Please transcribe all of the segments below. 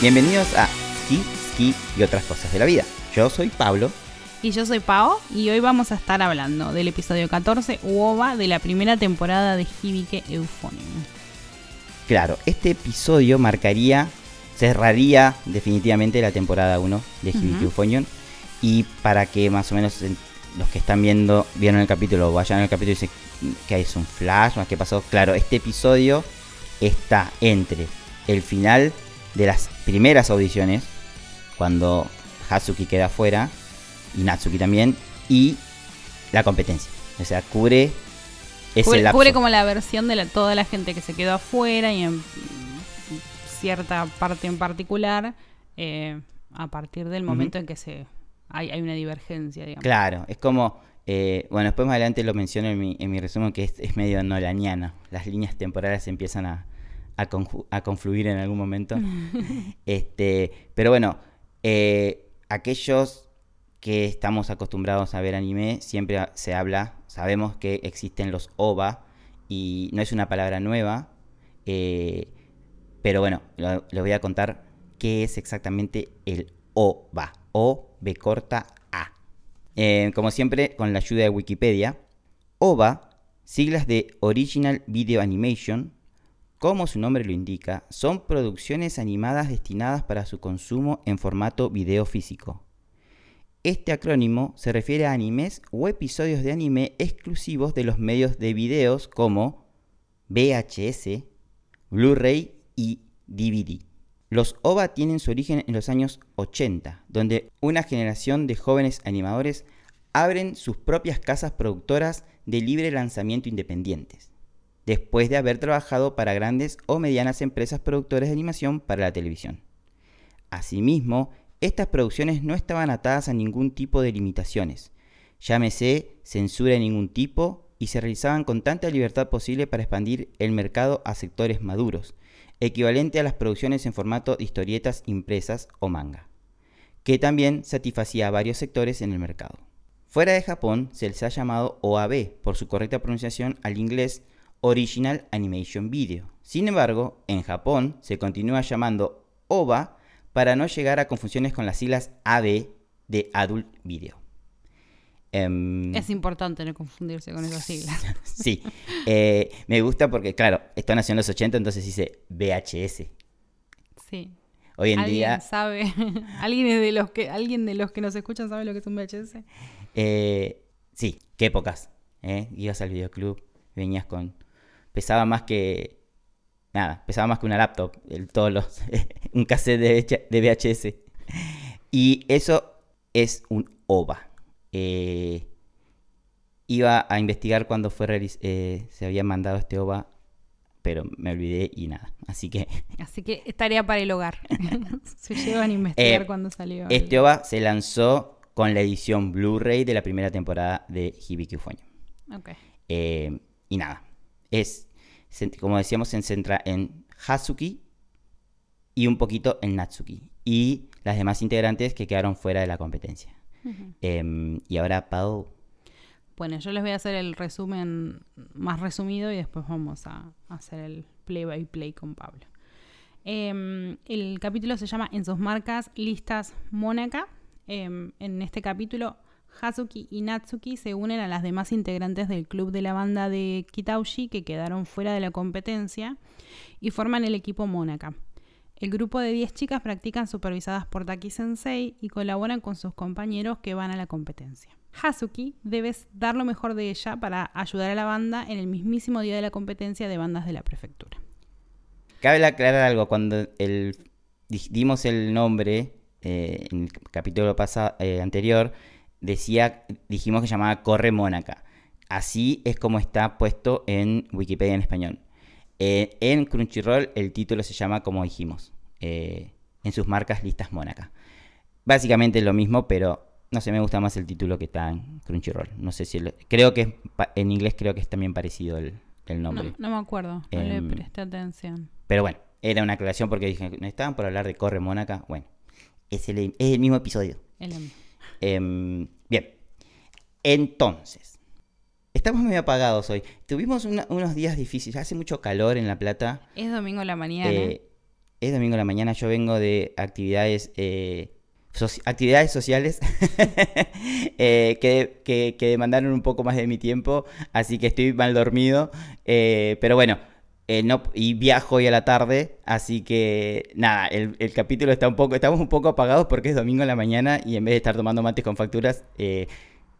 Bienvenidos a Ski, Ski y otras cosas de la vida. Yo soy Pablo. Y yo soy Pao y hoy vamos a estar hablando del episodio 14 UOVA de la primera temporada de Hibike Euphonium. Claro, este episodio marcaría, cerraría definitivamente la temporada 1 de Hibike Ujú. Euphonium. Y para que más o menos en- los que están viendo, vieron el capítulo, vayan al capítulo y dicen que es un flash, más que pasó. Claro, este episodio está entre el final de las primeras audiciones, cuando Hatsuki queda fuera, y Natsuki también, y la competencia. O sea, cubre ese Cubre, lapso. cubre como la versión de la- toda la gente que se quedó afuera y en cierta parte en particular eh, a partir del momento en que se hay, hay una divergencia, digamos. Claro, es como. eh, bueno, después más adelante lo menciono en mi, en mi resumen que es, es medio nolaniano. Las líneas temporales empiezan a, a, confluir en algún momento. este, pero bueno, eh, aquellos que estamos acostumbrados a ver anime, siempre se habla, sabemos que existen los OVA y no es una palabra nueva, eh, pero bueno, les voy a contar qué es exactamente el OVA, O, B corta, A. Eh, como siempre, con la ayuda de Wikipedia, OVA, siglas de Original Video Animation, como su nombre lo indica, son producciones animadas destinadas para su consumo en formato video físico. Este acrónimo se refiere a animes o episodios de anime exclusivos de los medios de videos como VHS, Blu-ray y DVD. Los OVA tienen su origen en los años 80, donde una generación de jóvenes animadores abren sus propias casas productoras de libre lanzamiento independientes, después de haber trabajado para grandes o medianas empresas productoras de animación para la televisión. Asimismo, estas producciones no estaban atadas a ningún tipo de limitaciones, llámese censura de ningún tipo, y se realizaban con tanta libertad posible para expandir el mercado a sectores maduros, equivalente a las producciones en formato de historietas impresas o manga, que también satisfacía a varios sectores en el mercado. Fuera de Japón se les ha llamado OAV por su correcta pronunciación al inglés Original Animation Video. Sin embargo, en Japón se continúa llamando OVA para no llegar a confusiones con las siglas AV de Adult Video. Em, Es importante no confundirse con esas siglas. sí, eh, me gusta porque, claro, esto nació en los 80, entonces dice VHS. Sí. Hoy en ¿Alguien día, sabe? ¿Alguien de los que alguien de los que nos escuchan sabe lo que es un VHS? eh, sí, qué épocas. ¿eh? Ibas al videoclub, venías con... Pesaba más que... Nada, pesaba más que una laptop, el, todos los, un cassette de, VH de VHS. Y eso es un OVA. Eh, iba a investigar cuándo fue eh, se había mandado este OVA, pero me olvidé y nada. Así que Así que es tarea para el hogar. Se llevan a investigar Eh, cuando salió. el- Este OVA se lanzó con la edición Blu-ray de la primera temporada de Hibiki Euphonium. Ok. Eh, y nada, es, como decíamos, se centra en Hazuki y un poquito en Natsuki. Y las demás integrantes que quedaron fuera de la competencia. Em, y ahora, Pau, Bueno, yo les voy a hacer el resumen más resumido y después vamos a hacer el play by play con Pablo. Em, el capítulo se llama En sus marcas listas Mónaca. Em, en este capítulo, Hazuki y Natsuki se unen a las demás integrantes del club de la banda de Kitaushi que quedaron fuera de la competencia y forman el equipo Mónaca. El grupo de 10 chicas practican supervisadas por Taki Sensei y colaboran con sus compañeros que van a la competencia. Hazuki debe dar lo mejor de ella para ayudar a la banda en el mismísimo día de la competencia de bandas de la prefectura. cabe aclarar algo. Cuando dimos el nombre eh, en el capítulo eh, anterior, decía, dijimos que llamaba Corre Mónaca. Así es como está puesto en Wikipedia en español. Eh, en Crunchyroll el título se llama como dijimos, eh, en sus marcas listas Mónaca. Básicamente es lo mismo, pero no sé, me gusta más el título que está en Crunchyroll. No sé si el- creo que es en inglés creo que es también parecido el, el nombre. No, no me acuerdo, no le Em, presté atención. Pero bueno, era una aclaración porque dije, ¿no estaban por hablar de Corre Mónaca? Bueno, es el, es el mismo episodio. Es lo mismo. Em, bien, entonces, estamos medio apagados hoy. Tuvimos una- unos días difíciles, hace mucho calor en La Plata. Es domingo a la mañana. Eh, es domingo a la mañana, yo vengo de actividades, eh, actividades sociales eh, que, que- que demandaron un poco más de mi tiempo, así que estoy mal dormido, pero bueno, eh, no, y viajo hoy a la tarde, así que nada, el, el capítulo está un poco, estamos un poco apagados porque es domingo a la mañana y en vez de estar tomando mates con facturas, eh,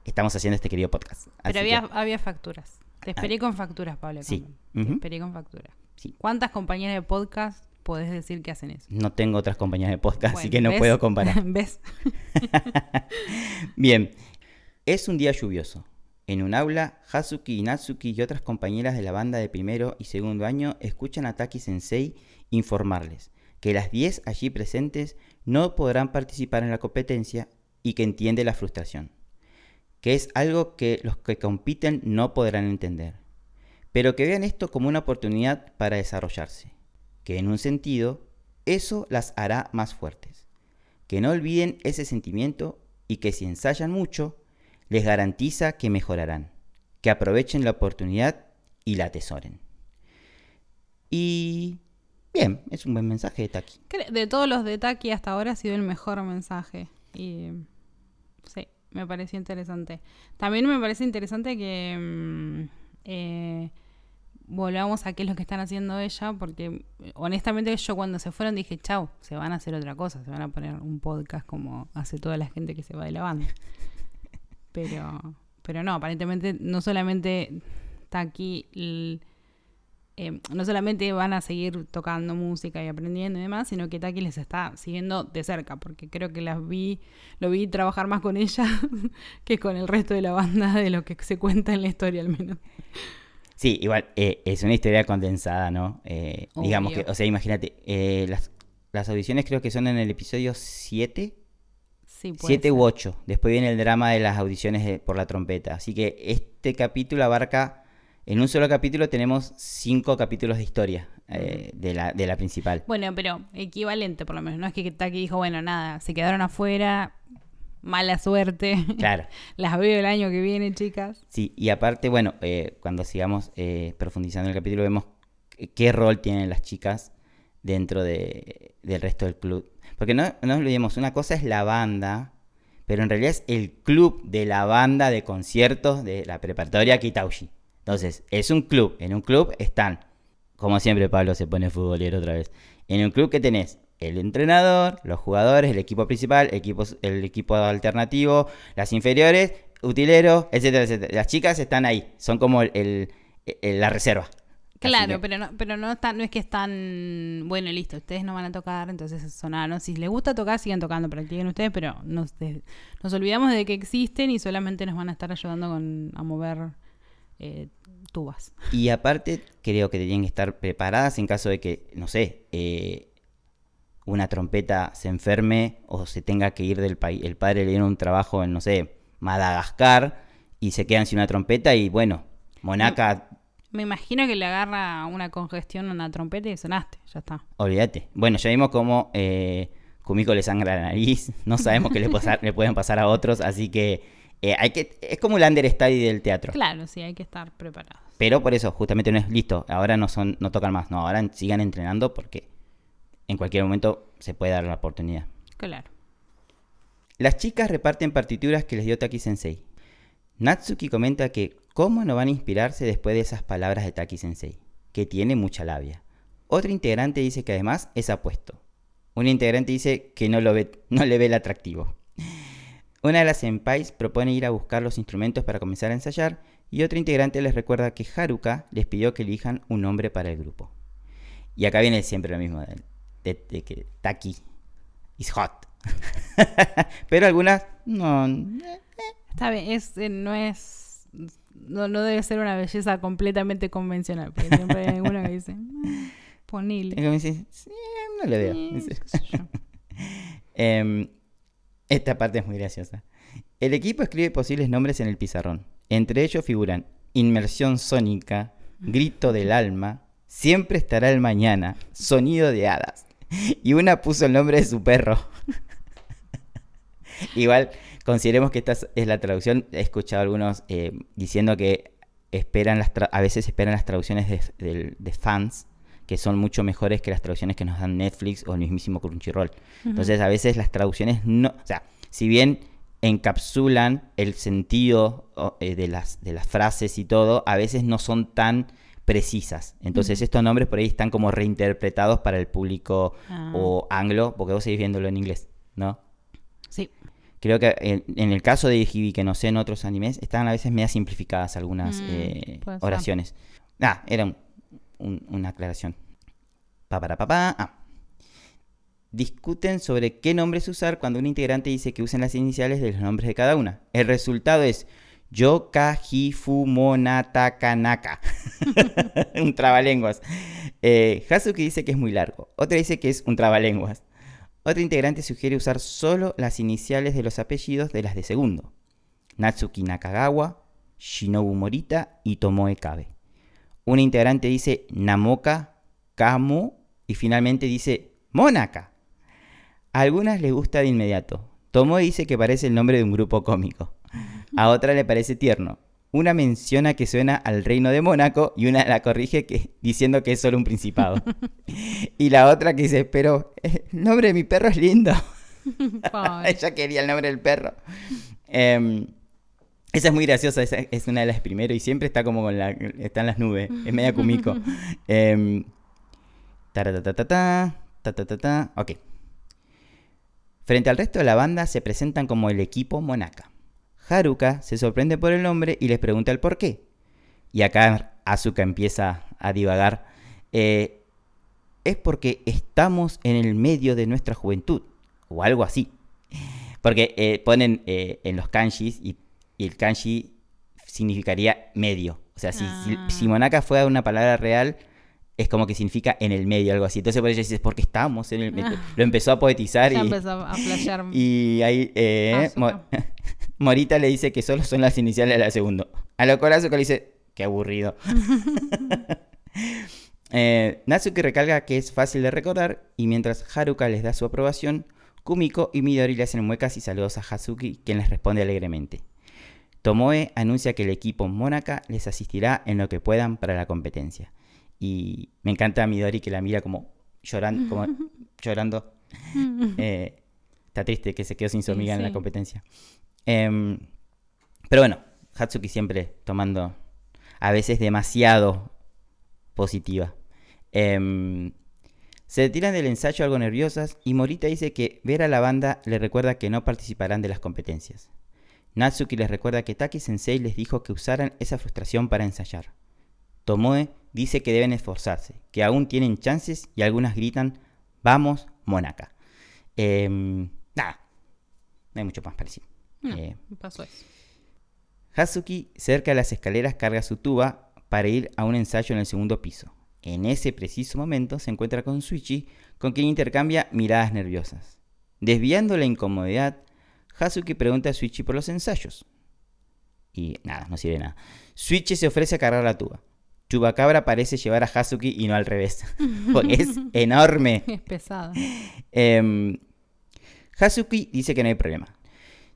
estamos haciendo este querido podcast. Pero había, que, había facturas. Te esperé con facturas, Pablo. Sí. Te esperé con facturas. Sí. ¿Cuántas compañías de podcast podés decir que hacen eso? no tengo otras compañías de podcast, así que no ¿ves? puedo comparar. ¿Ves? Bien, es un día lluvioso. En un aula, Hazuki y Natsuki y otras compañeras de la banda de primero y segundo año escuchan a Taki Sensei informarles que las 10 allí presentes no podrán participar en la competencia y que entiende la frustración, que es algo que los que compiten no podrán entender, pero que vean esto como una oportunidad para desarrollarse, que en un sentido eso las hará más fuertes, que no olviden ese sentimiento y que si ensayan mucho, les garantiza que mejorarán, que aprovechen la oportunidad y la atesoren. Y bien, es un buen mensaje de Taki. De todos los de Taki hasta ahora ha sido el mejor mensaje. Y sí, me pareció interesante. También me parece interesante que mm, eh, volvamos a qué es lo que están haciendo ella, porque honestamente yo cuando se fueron dije, chau, se van a hacer otra cosa, se van a poner un podcast como hace toda la gente que se va de la banda. Pero, pero no, aparentemente no solamente l- eh, no solamente van a seguir tocando música y aprendiendo y demás, sino que Taki les está siguiendo de cerca, porque creo que las vi, lo vi trabajar más con ella que con el resto de la banda de lo que se cuenta en la historia al menos. Sí, igual eh, es una historia condensada, ¿no? Eh, digamos que, o sea, imagínate, eh, las, las audiciones creo que son en el episodio 7, Sí, puede 7 ser. u 8. Después viene el drama de las audiciones de- por la trompeta. Así que este capítulo abarca, en un solo capítulo tenemos 5 capítulos de historia eh, de, la, de la principal. Bueno, pero equivalente por lo menos. No es que Taki dijo, bueno, nada, se quedaron afuera, mala suerte. Claro. Las veo el año que viene, chicas. Sí, y aparte, bueno, eh, cuando sigamos eh, profundizando en el capítulo, vemos qué- qué rol tienen las chicas dentro de- del resto del club. Porque no, no olvidemos, una cosa es la banda, pero en realidad es el club de la banda de conciertos de la preparatoria Kitauji. Entonces, es un club. En un club están, como siempre Pablo se pone futbolero otra vez, en un club que tenés el entrenador, los jugadores, el equipo principal, equipos, el equipo alternativo, las inferiores, utileros, etcétera, etcétera. Las chicas están ahí, son como el- la reserva. Claro, que- pero no, pero no está, no es que están, bueno, listo, ustedes no van a tocar, entonces sonaron. Si les gusta tocar, sigan tocando, practiquen ustedes, pero nos, de- nos olvidamos de que existen y solamente nos van a estar ayudando con, a mover eh, tubas. Y aparte, creo que tenían que estar preparadas en caso de que, no sé, eh, una trompeta se enferme o se tenga que ir del país. El padre le dieron un trabajo en, no sé, Madagascar y se quedan sin una trompeta y bueno, Monaca, Me imagino que le agarra una congestión a una trompeta y sonaste, ya está. olvídate. Bueno, ya vimos cómo eh, Kumiko le sangra la nariz, no sabemos qué le, pasar- le pueden pasar a otros, así que eh, hay que es como el understudy del teatro. Claro, sí, hay que estar preparados. Pero por eso, justamente no es listo. Ahora no son, no tocan más. No, ahora sigan entrenando porque en cualquier momento se puede dar la oportunidad. Claro. Las chicas reparten partituras que les dio Taki Sensei. Natsuki comenta que cómo no van a inspirarse después de esas palabras de Taki Sensei, que tiene mucha labia. Otra integrante dice que además es apuesto. Un integrante dice que no, lo ve, no le ve el atractivo. Una de las senpais propone ir a buscar los instrumentos para comenzar a ensayar y otra integrante les recuerda que Haruka les pidió que elijan un nombre para el grupo. Y acá viene siempre lo mismo de, que Taki is hot. Pero algunas no. Está bien, eh, no es. No, no debe ser una belleza completamente convencional, porque siempre hay alguna que dice, "Ah, Es ponile. como dice, "Sí, no le veo. Eh, yo". Em, esta parte es muy graciosa. El equipo escribe posibles nombres en el pizarrón. Entre ellos figuran Inmersión Sónica, Grito del Alma, Siempre estará el mañana, Sonido de Hadas. Y una puso el nombre de su perro. Igual, consideremos que esta es- la traducción. He escuchado algunos eh, diciendo que esperan las a veces esperan las traducciones de fans que son mucho mejores que las traducciones que nos dan Netflix o el mismísimo Crunchyroll. Entonces a veces las traducciones no, o sea, si bien encapsulan el sentido eh, de, las, de las frases y todo, a veces no son tan precisas. Entonces estos nombres por ahí están como reinterpretados para el público Ah. o anglo, porque vos seguís viéndolo en inglés, ¿no? Sí. Creo que en, en el caso de Hibi, que no sé en otros animes, están a veces medio simplificadas algunas Mm, eh, oraciones. Ah, era un- un- una aclaración. Pa, para, pa, pa. Ah. Discuten sobre qué nombres usar cuando un integrante dice que usen las iniciales de los nombres de cada una. El resultado es Yoka, Hifu, Monata, Kanaka. un trabalenguas. Eh, Hazuki dice que es muy largo. Otra dice que es un trabalenguas. Otro integrante sugiere usar solo las iniciales de los apellidos de las de segundo. Natsuki Nakagawa, Shinobu Morita y Tomoe Kabe. Un integrante dice Namoka, Kamo y finalmente dice Monaka. A algunas les gusta de inmediato. Tomoe dice que parece el nombre de un grupo cómico. A otra le parece tierno. Una menciona que suena al reino de Mónaco y una la corrige que, diciendo que es solo un principado. y la otra que dice, pero eh, el nombre de mi perro es lindo. Ella quería el nombre del perro. Em, esa es muy graciosa, esa es una de las primero y siempre está como con la. está en las nubes, es media cumico. Em, tatatata, ok. Frente al resto de la banda se presentan como el equipo Monaka. Haruka se sorprende por el nombre y les pregunta el por qué. Y acá Asuka empieza a divagar. Eh, es porque estamos en el medio de nuestra juventud, o algo así. Porque eh, ponen eh, en los kanjis y, y el kanji significaría medio. O sea, si, Ah. si Monaka fuera una palabra real, es como que significa en el medio, algo así. Entonces por eso dices, porque estamos en el medio. Lo empezó a poetizar Ya y, empezó a flashear. y ahí eh. Mo- Morita le dice que solo son las iniciales de la segunda. A lo cual Asuka le dice, qué aburrido. Eh, Natsuki recalca que es fácil de recordar y mientras Haruka les da su aprobación, Kumiko y Midori le hacen muecas y saludos a Hazuki, quien les responde alegremente. Tomoe anuncia que el equipo Monaka les asistirá en lo que puedan para la competencia. Y me encanta a Midori que la mira como llorando. Como llorando. Eh, está triste que se quedó sin su Sí, amiga en la competencia. Em, pero bueno, Hatsuki siempre tomando a veces demasiado positiva. Em, se retiran del ensayo algo nerviosas y Morita dice que ver a la banda le recuerda que no participarán de las competencias. Natsuki les recuerda que Taki Sensei les dijo que usaran esa frustración para ensayar. Tomoe dice que deben esforzarse, que aún tienen chances y algunas gritan, vamos, Monaka. Em, nada, no hay mucho más parecido. No, Eh, pasó eso. Hazuki, cerca de las escaleras, carga su tuba para ir a un ensayo en el segundo piso. En ese preciso momento se encuentra con Suichi, con quien intercambia miradas nerviosas. Desviando la incomodidad, Hazuki pregunta a Suichi por los ensayos. Y nada, no sirve nada. Suichi se ofrece a cargar la tuba. Chubacabra parece llevar a Hazuki y no al revés, porque es enorme. Es pesado. Em, Hazuki dice que no hay problema.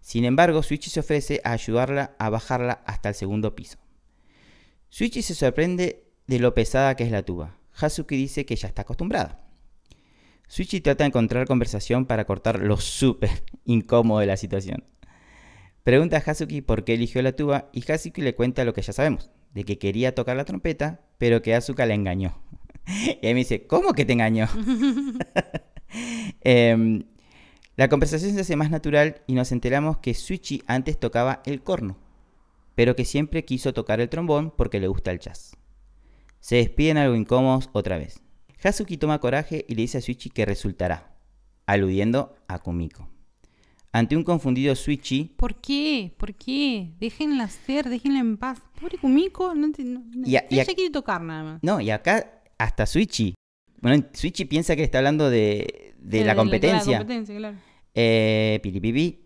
Sin embargo, Suichi se ofrece a ayudarla a bajarla hasta el segundo piso. Suichi se sorprende de lo pesada que es la tuba. Hazuki dice que ya está acostumbrada. Suichi trata de encontrar conversación para cortar lo súper incómodo de la situación. Pregunta a Hazuki por qué eligió la tuba y Hazuki le cuenta lo que ya sabemos, de que quería tocar la trompeta, pero que Asuka la engañó. Y ahí me dice, ¿cómo que te engañó? Em, la conversación se hace más natural y nos enteramos que Suichi antes tocaba el corno, pero que siempre quiso tocar el trombón porque le gusta el jazz. Se despiden algo incómodos otra vez. Hazuki toma coraje y le dice a Suichi que resultará, aludiendo a Kumiko. Ante un confundido Suichi, ¿Por qué? ¿Por qué? Déjenla ser, déjenla en paz. Pobre Kumiko, no, te- no- Y a- y ella quiere tocar nada más. no, y acá hasta Suichi. Bueno, piensa que está hablando de, de la de competencia. competencia, claro. Eh, piripipi.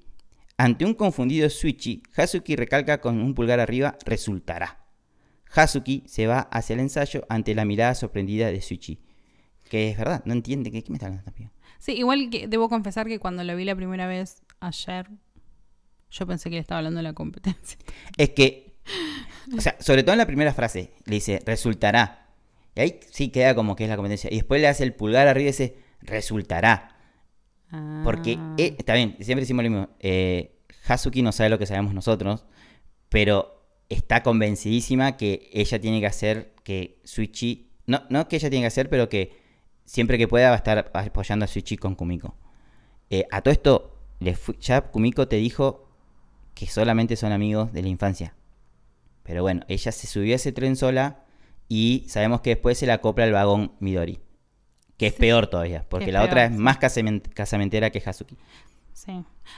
Ante un confundido Suichi, Hazuki recalca con un pulgar arriba, resultará. Hazuki se va hacia el ensayo ante la mirada sorprendida de Suichi. Que es verdad, no entiende. ¿Qué, qué me está hablando piba? Sí, igual que debo confesar que cuando lo vi la primera vez ayer, yo pensé que le estaba hablando de la competencia. Es que, o sea, sobre todo en la primera frase, le dice, resultará. Y ahí sí queda como que es la competencia. Y después le hace el pulgar arriba y dice, resultará. Porque, Ah. eh, está bien, siempre decimos lo mismo. eh, Hazuki no sabe lo que sabemos nosotros, pero está convencidísima que ella tiene que hacer que Suichi. No, no que ella tiene que hacer, pero que siempre que pueda va a estar apoyando a Suichi con Kumiko. Eh, a todo esto, le ya Kumiko te dijo que solamente son amigos de la infancia. Pero bueno, ella se subió a ese tren sola y sabemos que después se la acopla al vagón Midori. Que es peor todavía, porque la otra es sí. más casamen- casamentera que Hazuki. Sí.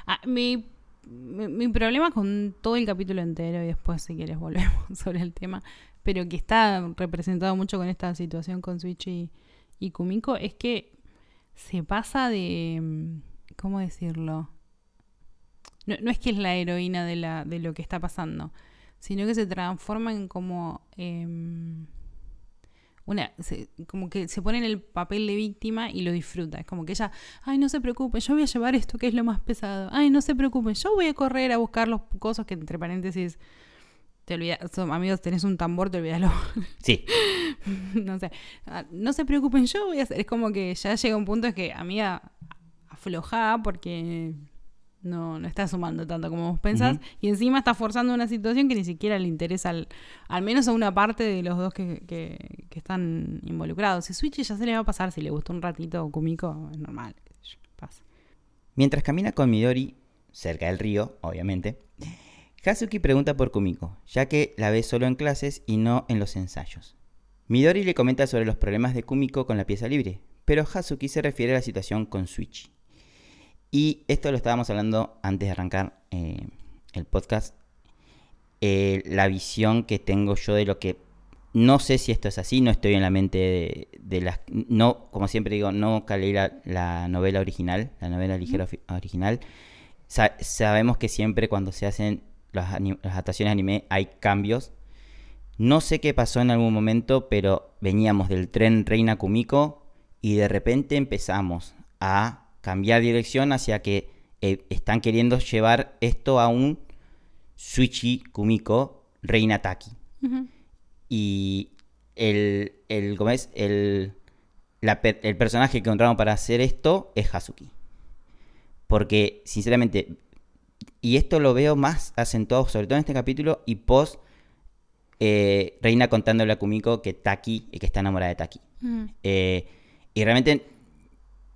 Ah, mi, mi, mi problema con todo el capítulo entero, y después si quieres volvemos sobre el tema, pero que está representado mucho con esta situación con Switch y, y Kumiko, es que se pasa de... mm, ¿Cómo decirlo? No, no es que es la heroína de, la, de lo que está pasando, sino que se transforma en como... em, una, se- como que se pone en el papel de víctima y lo disfruta. Es como que ella, ay, no se preocupen, yo voy a llevar esto que es lo más pesado. Ay, no se preocupen, yo voy a correr a buscar los cosas que entre paréntesis te olvidas, son- amigos, tenés un tambor, te olvidalo. Sí, no sé. Ah, No se preocupen, yo voy a hacer. Es como que ya llega un punto en que, amiga, aflojá porque no, no está sumando tanto como vos pensás. Y encima está forzando una situación que ni siquiera le interesa al, al menos a una parte de los dos que, que- que están involucrados. Si Switch ya se le va a pasar, si le gustó un ratito Kumiko, es normal. pasa. Mientras camina con Midori, cerca del río, obviamente, Hazuki pregunta por Kumiko, ya que la ve solo en clases y no en los ensayos. Midori le comenta sobre los problemas de Kumiko con la pieza libre, pero Hazuki se refiere a la situación con Switch. Y esto lo estábamos hablando antes de arrancar eh, el podcast. eh, la visión que tengo yo de lo que... No sé si esto es así, no estoy en la mente de, de las... No, como siempre digo, no calé la, la novela original, la novela ligera original. Sa- sabemos que siempre cuando se hacen las, las adaptaciones anime hay cambios. No sé qué pasó en algún momento, pero veníamos del tren Reina Kumiko y de repente empezamos a cambiar dirección hacia que eh, están queriendo llevar esto a un Suichi Kumiko Reina Taki. Y el, el, ¿cómo es? El, la el personaje que encontraron para hacer esto es Hazuki. Porque, sinceramente, y esto lo veo más acentuado, sobre todo en este capítulo, y post eh, Reina contándole a Kumiko que Taki, que está enamorada de Taki. Eh, y realmente,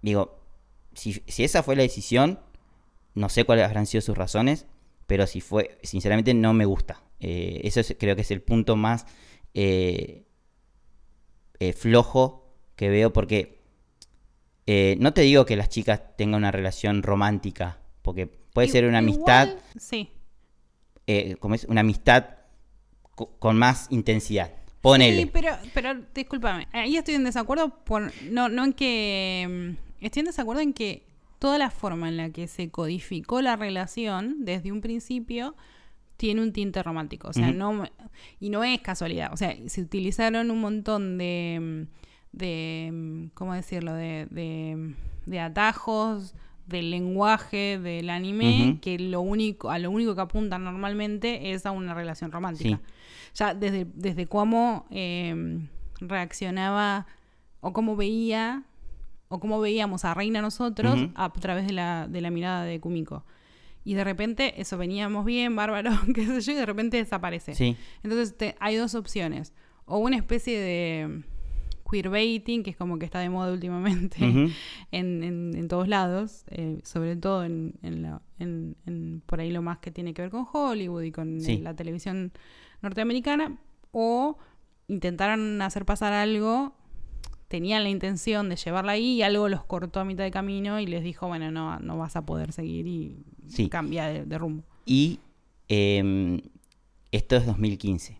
digo, si, si esa fue la decisión, no sé cuáles habrán sido sus razones, pero si fue, sinceramente no me gusta. Eh, eso es- creo que es el punto más eh, eh, flojo que veo porque eh, no te digo que las chicas tengan una relación romántica, porque puede ser una amistad, igual- Sí. eh, como es una amistad co- con más intensidad. Ponele. Sí, pero, pero discúlpame, ahí estoy en desacuerdo por no, no en que mm, estoy en desacuerdo en que toda la forma en la que se codificó la relación desde un principio tiene un tinte romántico, o sea, no y no es casualidad, o sea, se utilizaron un montón de de ¿cómo decirlo? de, de, de atajos del lenguaje del anime que lo único a lo único que apuntan normalmente es a una relación romántica Sí. ya desde, desde cómo eh, reaccionaba o cómo veía o cómo veíamos a Reina nosotros a través de la, de la mirada de Kumiko. Y de repente eso veníamos bien, bárbaro, qué sé yo, y de repente desaparece. Sí. Entonces te- hay dos opciones. O una especie de queerbaiting, que es como que está de moda últimamente en, en- en todos lados, eh, sobre todo en, en la- en- en por ahí lo más que tiene que ver con Hollywood y con Sí. la televisión norteamericana, o intentaron hacer pasar algo, tenían la intención de llevarla ahí y algo los cortó a mitad de camino y les dijo, bueno, no, no vas a poder seguir y Sí. cambia de, de rumbo. Y em, esto es 2015.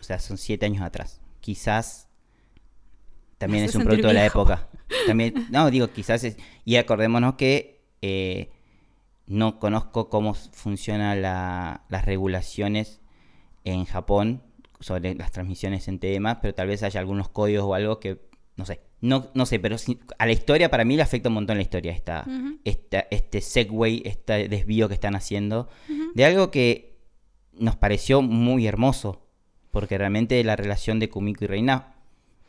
O sea, son siete años atrás. Quizás también es un producto de la viejo. época. También, no, digo, quizás es. Y acordémonos que eh, no conozco cómo funcionan la- las regulaciones en Japón sobre las transmisiones en TDMA, pero tal vez haya algunos códigos o algo que. No sé. No, no sé, pero sí- a la historia, para mí le afecta un montón la historia esta, esta, este segue, este desvío que están haciendo, de algo que nos pareció muy hermoso, porque realmente la relación de Kumiko y Reina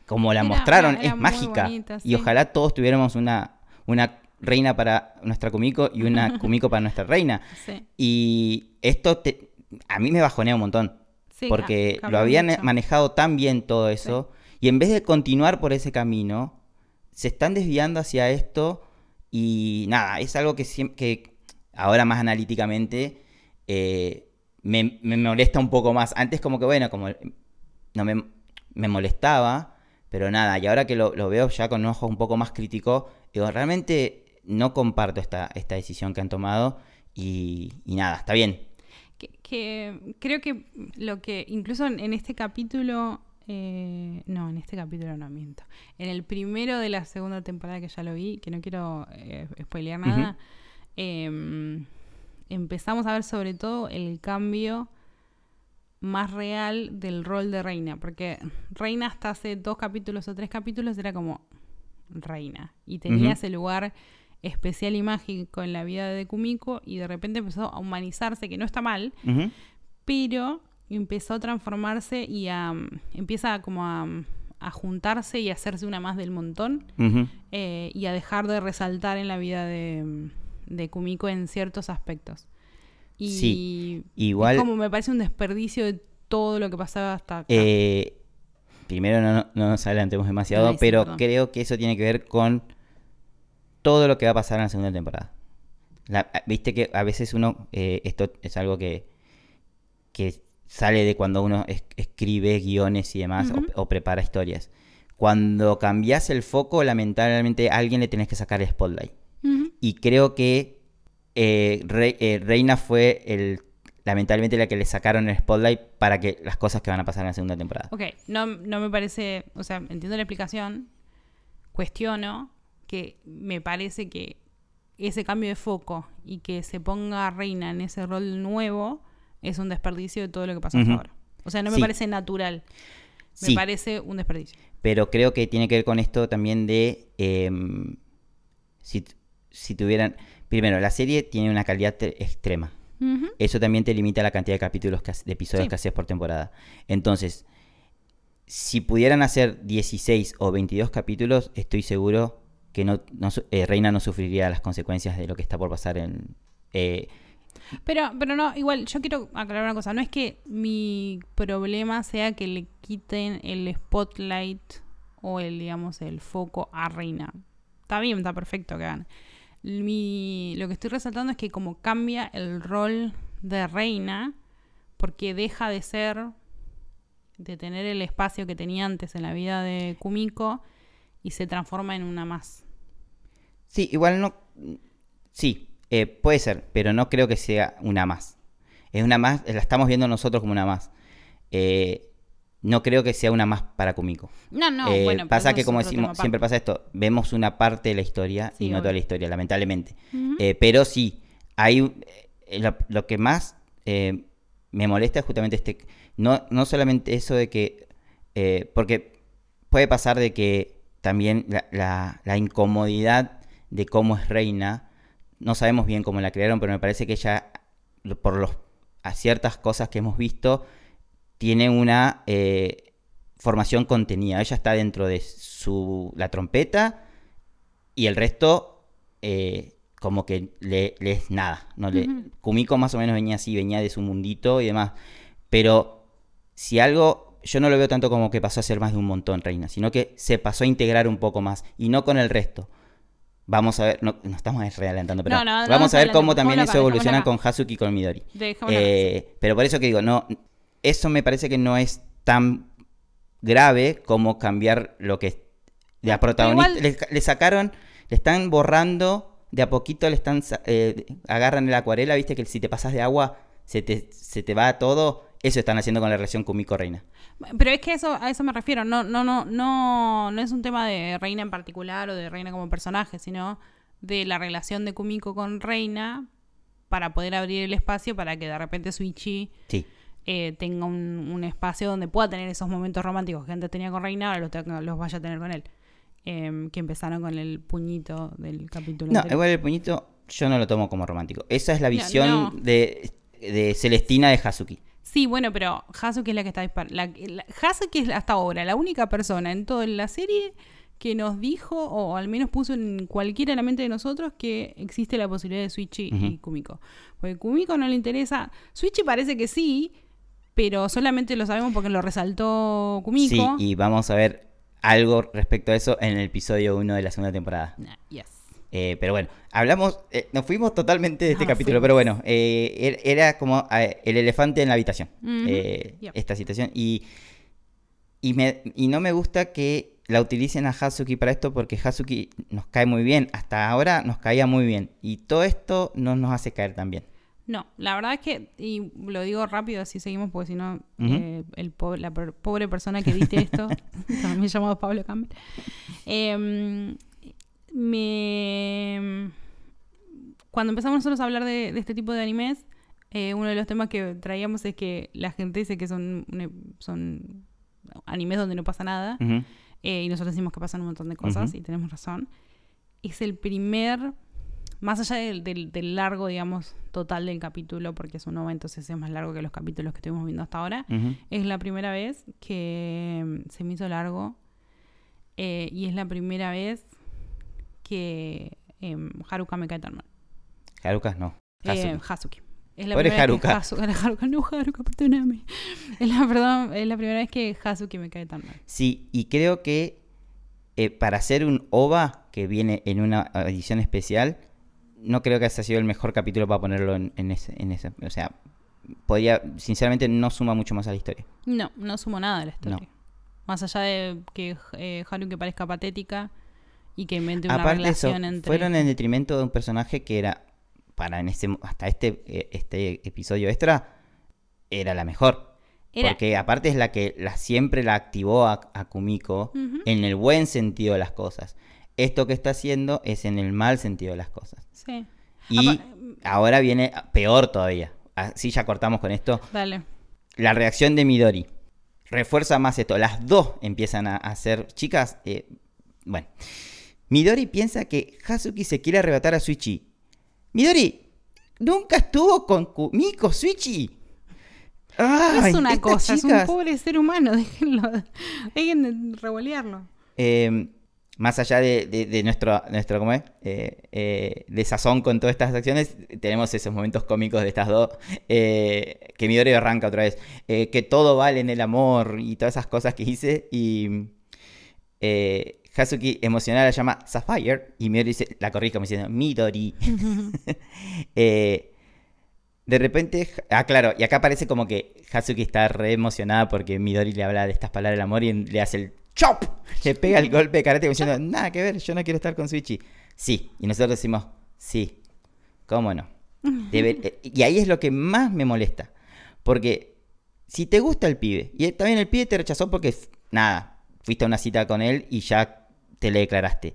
como la Era- mostraron, era- era es mágica. bonita, Y ojalá todos tuviéramos una, una reina para nuestra Kumiko y una Kumiko para nuestra reina. Sí, Y esto te- a mí me bajonea un montón. sí, porque lo habían mucho. manejado tan bien todo eso. Y en vez de continuar por ese camino, se están desviando hacia esto. Y nada, es algo que, que ahora más analíticamente eh, me, molesta un poco más. Antes como que bueno, como no me, molestaba, pero nada, y ahora que lo, veo ya con un ojo un poco más crítico, realmente no comparto esta, esta decisión que han tomado y, nada, está bien. Que, creo que lo que incluso en este capítulo, eh, no, en este capítulo no miento, en el primero de la segunda temporada que ya lo vi, que no quiero eh, spoilear nada, eh, empezamos a ver sobre todo el cambio más real del rol de reina, porque reina hasta hace dos capítulos o tres capítulos era como reina y tenía ese lugar especial y mágico en la vida de Kumiko y de repente empezó a humanizarse, que no está mal, pero empezó a transformarse y a, empieza como a, a juntarse y a hacerse una más del montón eh, y a dejar de resaltar en la vida de, de Kumiko en ciertos aspectos. Y Sí, es igual- como me parece un desperdicio de todo lo que pasaba hasta acá. Eh, primero, no, no- no nos adelantemos demasiado, sí, pero perdón. creo que eso tiene que ver con todo lo que va a pasar en la segunda temporada. La- Viste que a veces uno, eh, esto es algo que, que sale de cuando uno es- escribe guiones y demás o- prepara historias. Cuando cambias el foco, lamentablemente a alguien le tenés que sacar el spotlight. Y creo que eh, Re- eh, Reina fue el lamentablemente la que le sacaron el spotlight para que las cosas que van a pasar en la segunda temporada. Ok, no, no me parece, o sea, entiendo la explicación, cuestiono que me parece que ese cambio de foco y que se ponga reina en ese rol nuevo es un desperdicio de todo lo que pasó hasta ahora. O sea, no me Sí. parece natural. Me Sí. parece un desperdicio. Pero creo que tiene que ver con esto también de em, si, si tuvieran... Primero, la serie tiene una calidad extrema. Eso también te limita la cantidad de capítulos, que, de episodios Sí. que haces por temporada. Entonces, si pudieran hacer 16 o 22 capítulos, estoy seguro que no, eh, Reina no sufriría las consecuencias de lo que está por pasar en... eh, Pero, pero no, igual, yo quiero aclarar una cosa. No es que mi problema sea que le quiten el spotlight o el, digamos, el foco a Reina. Está bien, está perfecto que hagan. Mi, lo que estoy resaltando es que como cambia el rol de Reina, porque deja de ser, de tener el espacio que tenía antes en la vida de Kumiko y se transforma en una más. Sí, igual no. Sí, eh, puede ser, pero no creo que sea una más. Es una más, la estamos viendo nosotros como una más. Eh, no creo que sea una más para Kumiko. No, no, Eh, bueno. pasa que, como decimos, siempre pasa esto: vemos una parte de la historia Sí, y no obvio. toda la historia, lamentablemente. Eh, pero sí, hay eh, lo, lo que más me molesta es justamente este. No, no solamente eso de que. porque puede pasar de que también la, la- la incomodidad de cómo es reina. No sabemos bien cómo la crearon, pero me parece que ella, por los, a ciertas cosas que hemos visto, tiene una eh, formación contenida. Ella está dentro de su la trompeta y el resto eh, como que le, le es nada. No le. Kumiko más o menos venía así, venía de su mundito y demás. Pero si algo, yo no lo veo tanto como que pasó a ser más de un montón, Reina, sino que se pasó a integrar un poco más y no con el resto. Vamos a ver, no, no estamos realentando, pero No, no, no vamos a ver cómo también eso evoluciona con Hazuki y con Midori. Eh, pero por eso que digo, no, eso me parece que no es tan grave como cambiar lo que de a protagonista igual- le, le sacaron, le están borrando de a poquito, le están eh, agarran la acuarela, viste que si te pasas de agua se te, se te va todo. Eso están haciendo con la relación Kumiko Reina. Pero es que eso, a eso me refiero. No, no, no, no, no es un tema de Reina en particular o de Reina como personaje, sino de la relación de Kumiko con Reina para poder abrir el espacio para que de repente Suichi Sí. eh, tenga un, un espacio donde pueda tener esos momentos románticos que antes tenía con Reina, ahora los, tenga- los vaya a tener con él. Em, que empezaron con el puñito del capítulo. No, anterior. igual el puñito yo no lo tomo como romántico. Esa es la No, visión no. De, de Celestina de Hazuki. Sí, bueno, pero Hazuki es la que está disparando. Hazuki es hasta ahora la única persona en toda la serie que nos dijo, o al menos puso en cualquiera de la mente de nosotros, que existe la posibilidad de Switchy y Kumiko. Porque Kumiko no le interesa. Switchy parece que sí, pero solamente lo sabemos porque lo resaltó Kumiko. Sí, y vamos a ver algo respecto a eso en el episodio 1 de la segunda temporada. yes. Eh, pero bueno, hablamos, eh, nos fuimos totalmente de este capítulo, pero bueno, eh, er, era como el elefante en la habitación, esta situación. Y, y, me, y no me gusta que la utilicen a Hazuki para esto porque Hazuki nos cae muy bien, hasta ahora nos caía muy bien. Y todo esto no nos hace caer tan bien. No, la verdad es que, y lo digo rápido, así seguimos, porque si no, el la pobre persona que edite esto, también llamado Pablo Campbell, eh, me... Cuando empezamos nosotros a hablar de, este tipo de animes, eh, uno de los temas que traíamos es que la gente dice que son, son animes donde no pasa nada. Eh, y nosotros decimos que pasan un montón de cosas y tenemos razón. Es el primer, más allá del, largo, digamos, total del capítulo, porque es un nuevo, entonces es más largo que los capítulos que estuvimos viendo hasta ahora, es la primera vez que se me hizo largo. Eh, y es la primera vez que eh, Haruka me cae tan mal. Haruka no. Eh, Hazuki. Es la primera Haruka. Vez que Haruka. No, Haruka, perdóname. Es la, perdón, es la primera vez que Hazuki me cae tan mal. Sí, y creo que eh, para hacer un OVA que viene en una edición especial, no creo que haya sido el mejor capítulo para ponerlo en, ese, en ese. O sea, podría, sinceramente, no suma mucho más a la historia. No, no suma nada a la historia. Más allá de que eh, Haruka parezca patética, y que invente una Aparte relación eso, entre... Fueron en detrimento de un personaje que era, para en ese, hasta este, eh, este episodio extra, era la mejor. Porque aparte es la que la, siempre la activó a, Kumiko en el buen sentido de las cosas. Esto que está haciendo es en el mal sentido de las cosas. Sí. Y ahora viene peor todavía. Así ya cortamos con esto. Dale. La reacción de Midori refuerza más esto. Las dos empiezan a hacer, chicas, eh, bueno, Midori piensa que Hazuki se quiere arrebatar a Suichi. Midori, nunca estuvo con Kumiko Suichi. es una cosa, es un pobre ser humano, déjenlo, dejen de revolearlo. Em, más allá de, nuestro, nuestro ¿cómo es? Eh, eh, de sazón con todas estas acciones, tenemos esos momentos cómicos de estas dos, eh, que Midori arranca otra vez, que todo vale en el amor y todas esas cosas que hice, y Hazuki emocionada la llama Sapphire y Midori dice, la corrige como diciendo Midori. Eh, de repente, ah, claro, y acá parece como que Hazuki está re emocionada porque Midori le habla de estas palabras del amor y le hace el chop, le pega el golpe de karate diciendo, nada que ver, yo no quiero estar con Suichi. Sí, y nosotros decimos, sí, ¿cómo no? Eh, y ahí es lo que más me molesta, porque si te gusta el pibe, y también el pibe te rechazó porque, nada, fuiste a una cita con él y ya te le declaraste.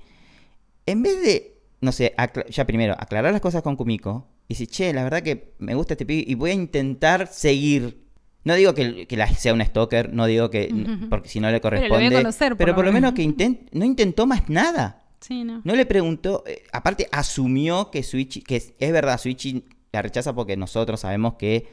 En vez de, no sé, ya primero, aclarar las cosas con Kumiko, y decir, che, la verdad que me gusta este pibe y voy a intentar seguir. No digo que, que sea un stalker, no digo que, porque si no le corresponde. Pero, por, lo menos que no intentó más nada. Sí, no. no le preguntó, eh, aparte asumió que Switch, que es, verdad, Switch la rechaza porque nosotros sabemos que,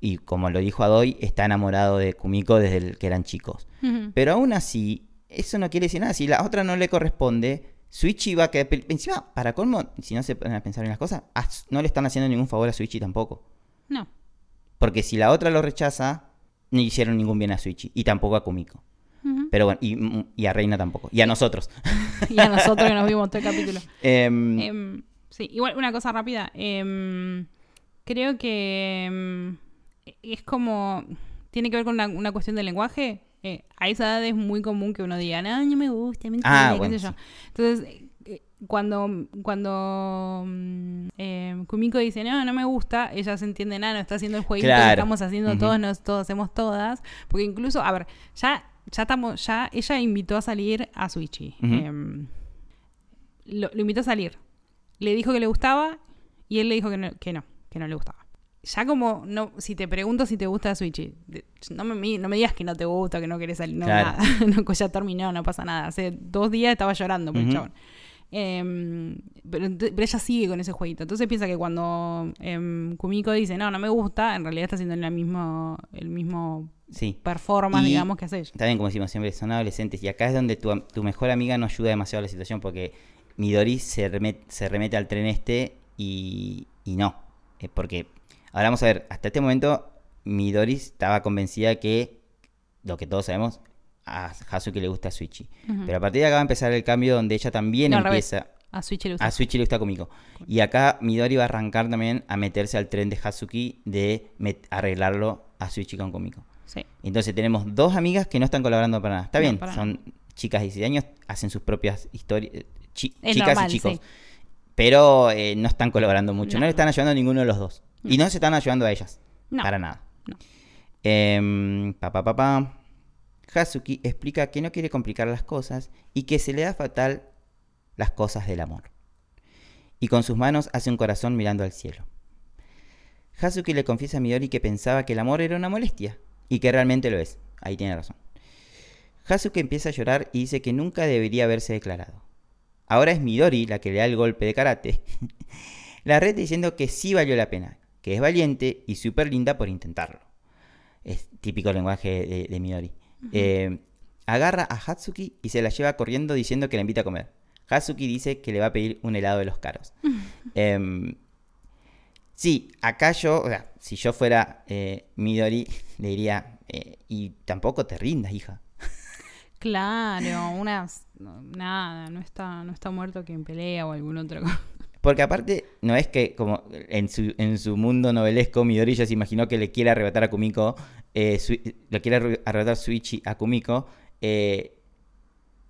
y como lo dijo Adoy, está enamorado de Kumiko desde que eran chicos. Pero aún así, eso no quiere decir nada. Si la otra no le corresponde, Switchy va a quedar. Encima, para colmo, si no se ponen a pensar en las cosas, no le están haciendo ningún favor a Switchy tampoco. No. Porque si la otra lo rechaza, no hicieron ningún bien a Switchy. Y tampoco a Kumiko. Pero bueno, y, a Reina tampoco. Y a nosotros. y a nosotros que nos vimos todo el capítulo. Em, em, sí, igual una cosa rápida. Em, creo que es como. Tiene que ver con una cuestión de lenguaje eh, a esa edad es muy común que uno diga, no, no me gusta, me ah, qué sé yo. Entonces, eh, cuando, cuando mm, eh, Kumiko dice, no, no me gusta, ella se entiende, nada, no está haciendo el jueguito que estamos haciendo todos, nos, todos hacemos todas. Porque incluso, a ver, ya, ya estamos, ya ella invitó a salir a Suichi. Em, lo, invitó a salir. Le dijo que le gustaba y él le dijo que no, que no, que no le gustaba ya como, no, si te pregunto si te gusta Switch, no me, no me digas que no te gusta, que no quieres salir, no, nada. no, ya terminó, no pasa nada. Hace dos días estaba llorando por el chabón. Em, pero, ella sigue con ese jueguito. Entonces piensa que cuando em, Kumiko dice, no, no me gusta, en realidad está haciendo la mismo, el mismo Sí. performance, Y- digamos, que hace ella. También, como decimos siempre, son adolescentes. Y acá es donde tu, tu mejor amiga no ayuda demasiado a la situación porque Midori se remete, se remete al tren este y, y no. Eh, porque, ahora vamos a ver, hasta este momento Midori estaba convencida que, lo que todos sabemos, a Hazuki le gusta Suichi. Ujú. Pero a partir de acá va a empezar el cambio donde ella también No, empieza... A Switch le gusta. A Suichi le gusta Kumiko. Y acá Midori va a arrancar también a meterse al tren de Hazuki de arreglarlo a Suichi con Kumiko. Sí. Entonces tenemos dos amigas que no están colaborando para nada. Está No, bien, son chicas de 16 años, hacen sus propias historias, chi- Es chicas normal, y chicos. sí. Pero eh, no están colaborando mucho, no. No. le están ayudando a ninguno de los dos. Y no se están ayudando a ellas, No. para nada. No. Em, pa, pa, pa, pa. Hazuki explica que no quiere complicar las cosas y que se le da fatal las cosas del amor. Y con sus manos hace un corazón mirando al cielo. Hazuki le confiesa a Midori que pensaba que el amor era una molestia y que realmente lo es. Ahí tiene razón. Hazuki empieza a llorar y dice que nunca debería haberse declarado. Ahora es Midori la que le da el golpe de karate. la red diciendo que sí valió la pena, que es valiente y súper linda por intentarlo. Es típico lenguaje de, de Midori. Eh, agarra a Hatsuki y se la lleva corriendo diciendo que la invita a comer. Hatsuki dice que le va a pedir un helado de los caros. Em, sí, acá yo, o sea, si yo fuera eh, Midori, le diría, eh, y tampoco te rindas, hija. Claro, unas. no, nada, no está, no está muerto quien pelea o algún otro. Porque aparte, no es que como en su, en su mundo novelesco, Midori ya se imaginó que le quiere arrebatar a Kumiko, eh, le quiere arre- arrebatar Suichi a Kumiko, eh,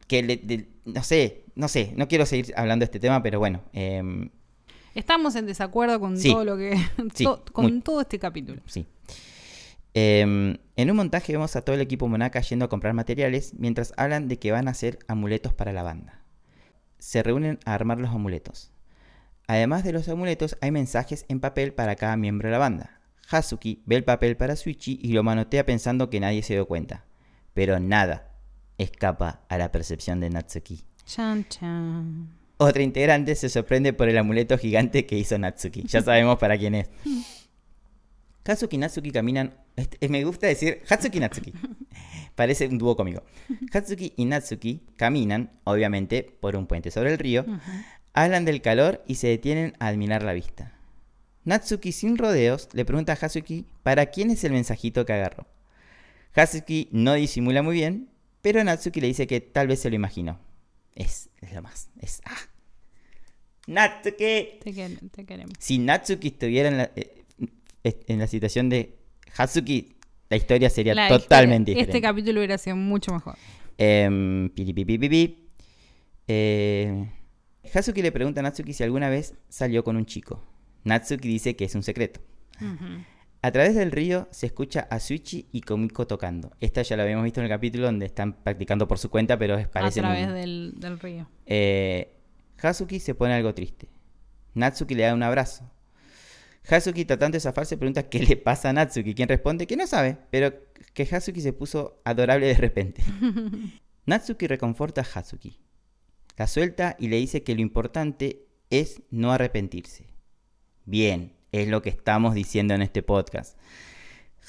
que le, de- no sé, no sé, no quiero seguir hablando de este tema, pero bueno, em, Estamos en desacuerdo con Sí. todo lo que. Sí, to- con muy. todo este capítulo. sí. Em, en un montaje vemos a todo el equipo Monaka yendo a comprar materiales mientras hablan de que van a hacer amuletos para la banda. Se reúnen a armar los amuletos. Además de los amuletos, hay mensajes en papel para cada miembro de la banda. Hazuki ve el papel para Suichi y lo manotea pensando que nadie se dio cuenta. Pero nada escapa a la percepción de Natsuki. Chan, chan. Otra integrante se sorprende por el amuleto gigante que hizo Natsuki. Ya sabemos para quién es. Hazuki y Natsuki caminan. me gusta decir Hatsuki y Natsuki. Parece un dúo cómico. Hatsuki y Natsuki caminan, obviamente, por un puente sobre el río. Hablan del calor y se detienen a admirar la vista. Natsuki, sin rodeos, le pregunta a Hazuki para quién es el mensajito que agarró. Hazuki no disimula muy bien, pero Natsuki le dice que tal vez se lo imaginó. Es, es lo más. Es. ¡Ah! ¡Natsuki! Te, quer- te queremos. Si Natsuki estuviera en la, eh, en la situación de Hazuki, la historia sería La totalmente historia- diferente. Este capítulo hubiera sido mucho mejor. Em, piripipipipi. Eh, Hazuki le pregunta a Natsuki si alguna vez salió con un chico. Natsuki dice que es un secreto. A través del río se escucha a Suichi y Komiko tocando. Esta ya la habíamos visto en el capítulo donde están practicando por su cuenta, pero es A parece través del, del río. Eh, Hazuki se pone algo triste. Natsuki le da un abrazo. Hazuki tratando de zafarse pregunta qué le pasa a Natsuki, quien responde que no sabe, pero que Hazuki se puso adorable de repente. Natsuki reconforta a Hazuki. La suelta y le dice que lo importante es no arrepentirse. Bien, es lo que estamos diciendo en este podcast.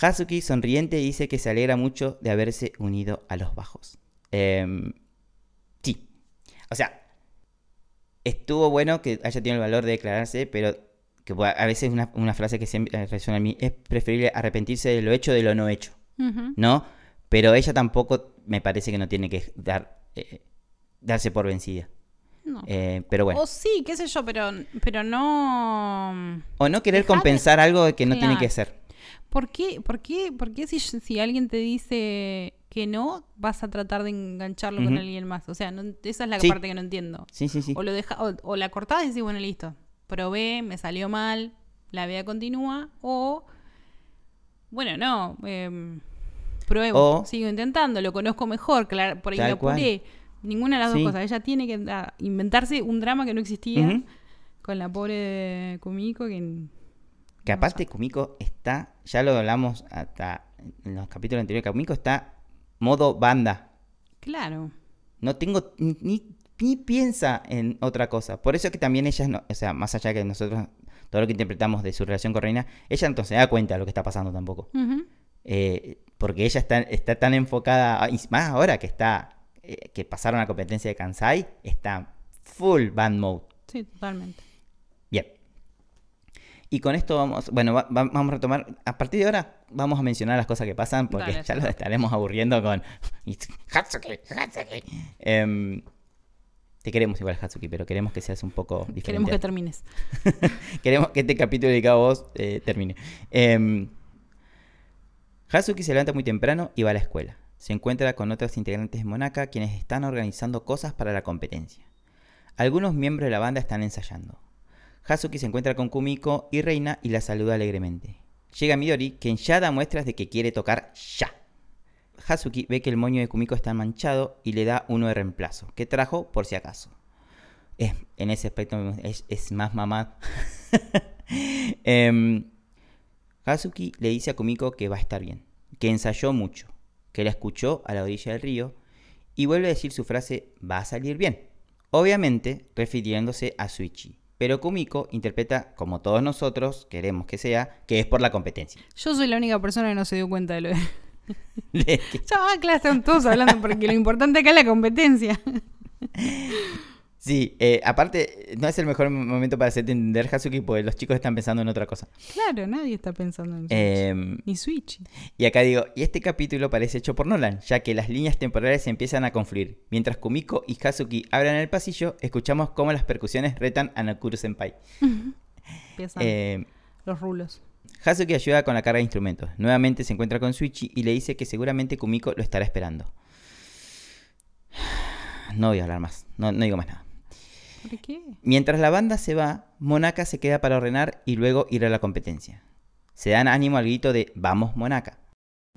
Hazuki sonriente dice que se alegra mucho de haberse unido a los bajos. Em, sí. O sea, estuvo bueno que haya tenido el valor de declararse, pero que a veces una, una frase que siempre resuena a mí es preferible arrepentirse de lo hecho de lo no hecho. ¿no? Pero ella tampoco me parece que no tiene que dar, eh, darse por vencida. No. Eh, pero bueno. O sí, qué sé yo, pero, pero no. O no querer compensar algo que no tiene que ser. ¿Por qué, por qué, por qué si, si alguien te dice que no, vas a tratar de engancharlo con alguien más? O sea, no- esa es la Sí. parte que no entiendo. Sí, sí, sí. O, lo deja, o, o la cortás y decís, bueno, listo, probé, me salió mal, la vida continúa, o, bueno, no, em, pruebo, O- sigo intentando, lo conozco mejor, claro, por ahí lo apuré. Ninguna de las Sí. dos cosas. Ella tiene que ah, inventarse un drama que no existía con la pobre Kumiko que... Que aparte Kumiko está, ya lo hablamos hasta en los capítulos anteriores, Kumiko está modo banda. Claro. No tengo ni, ni piensa en otra cosa. Por eso que también ella, no, o sea, más allá que nosotros, todo lo que interpretamos de su relación con Reina, ella entonces se da cuenta de lo que está pasando tampoco. Eh, porque ella está, está tan enfocada, y más ahora que está, eh, que pasaron la competencia de Kansai, está full band mode. Sí, totalmente. Bien. Y con esto vamos, bueno, va- va- vamos a retomar, a partir de ahora vamos a mencionar las cosas que pasan porque Dale, ya los estaremos aburriendo con Hatsuki, Hatsuki. Em, te queremos igual, Hatsuki, pero queremos que seas un poco diferente. Queremos que termines. Queremos que este capítulo dedicado a vos eh, termine. Em, Hazuki se levanta muy temprano y va a la escuela. Se encuentra con otros integrantes de Monaka quienes están organizando cosas para la competencia. Algunos miembros de la banda están ensayando. Hazuki se encuentra con Kumiko y Reina y la saluda alegremente. Llega Midori, quien ya da muestras de que quiere tocar ya. Hazuki ve que el moño de Kumiko está manchado y le da uno de reemplazo, que trajo por si acaso. En ese aspecto es, es más mamá. Em, Hazuki le dice a Kumiko que va a estar bien, que ensayó mucho, que la escuchó a la orilla del río y vuelve a decir su frase va a salir bien, obviamente refiriéndose a Suichi. Pero Kumiko interpreta, como todos nosotros queremos que sea, que es por la competencia. Yo soy la única persona que no se dio cuenta de lo de... De Ya, ah, claro, están todos hablando porque lo importante acá es la competencia. sí, eh, aparte, no es el mejor momento para hacerte entender Hazuki porque los chicos están pensando en otra cosa. Claro, nadie está pensando en Switch. Em, Ni Switch. Y acá digo, y este capítulo parece hecho por Nolan, ya que las líneas temporales empiezan a confluir. Mientras Kumiko y Hazuki abran el pasillo, escuchamos cómo las percusiones retan a Nakuru Senpai. Empiezan Eh, los rulos. Hazuki ayuda con la carga de instrumentos. Nuevamente se encuentra con Suichi y le dice que seguramente Kumiko lo estará esperando. No voy a hablar más, no, no digo más nada. ¿Por qué? Mientras la banda se va, Monaka se queda para ordenar y luego ir a la competencia. Se dan ánimo al grito de Vamos Monaka.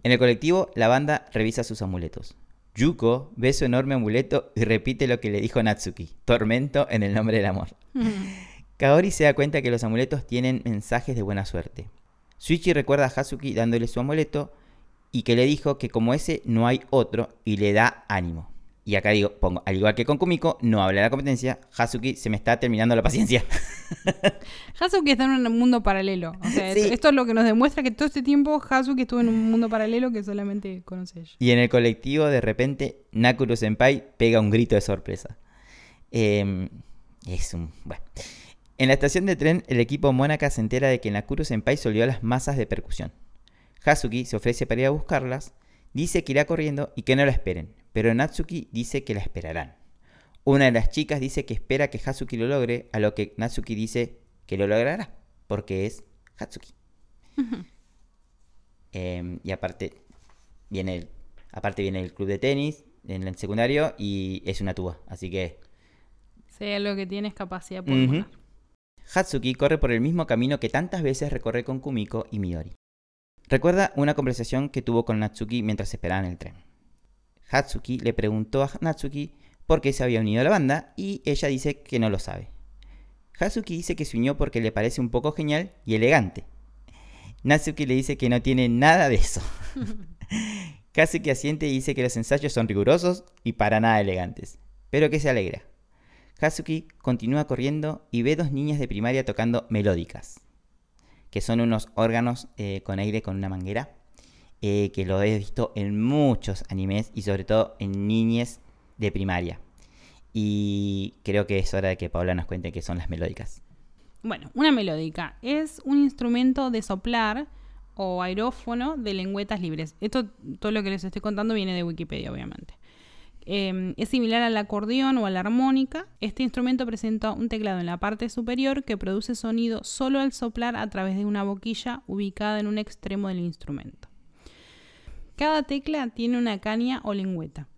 En el colectivo, la banda revisa sus amuletos. Yuko ve su enorme amuleto y repite lo que le dijo Natsuki, tormento en el nombre del amor. Kaori se da cuenta que los amuletos tienen mensajes de buena suerte. Suichi recuerda a Hazuki dándole su amuleto y que le dijo que como ese no hay otro y le da ánimo. Y acá digo, pongo, al igual que con Kumiko, no habla de la competencia, Hazuki se me está terminando la paciencia. Hazuki está en un mundo paralelo. O sea, Sí. esto es lo que nos demuestra que todo este tiempo Hazuki estuvo en un mundo paralelo que solamente conoce ella. Y en el colectivo, de repente, Nakuru Senpai pega un grito de sorpresa. Eh, es un... Bueno. En la estación de tren, el equipo Monaka se entera de que Nakuru Senpai solió las masas de percusión. Hazuki se ofrece para ir a buscarlas, dice que irá corriendo y que no la esperen, pero Natsuki dice que la esperarán. Una de las chicas dice que espera que Hazuki lo logre, a lo que Natsuki dice que lo logrará, porque es Hatsuki. Eh, y aparte viene el, aparte viene el club de tenis en el secundario y es una tuba, así que Sea lo que tiene es capacidad Ujú. pulmonar. Hatsuki corre por el mismo camino que tantas veces recorre con Kumiko y Midori. Recuerda una conversación que tuvo con Natsuki mientras esperaban el tren. Hatsuki le preguntó a Natsuki por qué se había unido a la banda y ella dice que no lo sabe. Hatsuki dice que se unió porque le parece un poco genial y elegante. Natsuki le dice que no tiene nada de eso. Hatsuki asiente y dice que los ensayos son rigurosos y para nada elegantes, pero que se alegra. Hazuki continúa corriendo y ve dos niñas de primaria tocando melódicas, que son unos órganos eh, con aire con una manguera, eh, que lo he visto en muchos animes y sobre todo en niñes de primaria. Y creo que es hora de que Paula nos cuente qué son las melódicas. Bueno, una melódica es un instrumento de soplar o aerófono de lengüetas libres. Esto, todo lo que les estoy contando viene de Wikipedia, obviamente. Eh, es similar al acordeón o a la armónica. Este instrumento presenta un teclado en la parte superior que produce sonido solo al soplar a través de una boquilla ubicada en un extremo del instrumento. Cada tecla tiene una caña o lengüeta.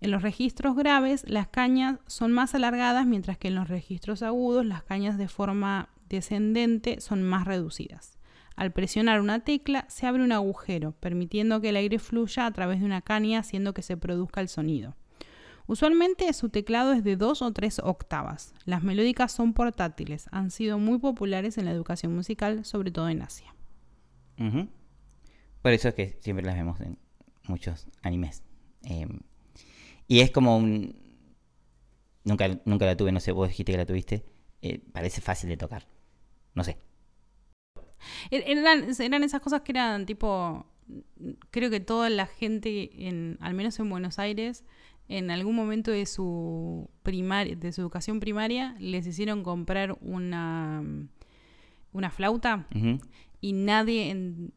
En los registros graves, las cañas son más alargadas, mientras que en los registros agudos, las cañas de forma descendente son más reducidas. Al presionar una tecla, se abre un agujero, permitiendo que el aire fluya a través de una caña, haciendo que se produzca el sonido. Usualmente su teclado es de dos o tres octavas. Las melódicas son portátiles, han sido muy populares en la educación musical, sobre todo en Asia. Por eso es que siempre las vemos en muchos animes. Eh, y es como un... nunca, nunca la tuve, no sé, vos dijiste que la tuviste, eh, parece fácil de tocar. No sé. Er- Eran, eran esas cosas que eran tipo. Creo que toda la gente, en, al menos en Buenos Aires, en algún momento de su primaria, de su educación primaria, les hicieron comprar una, una flauta y nadie en-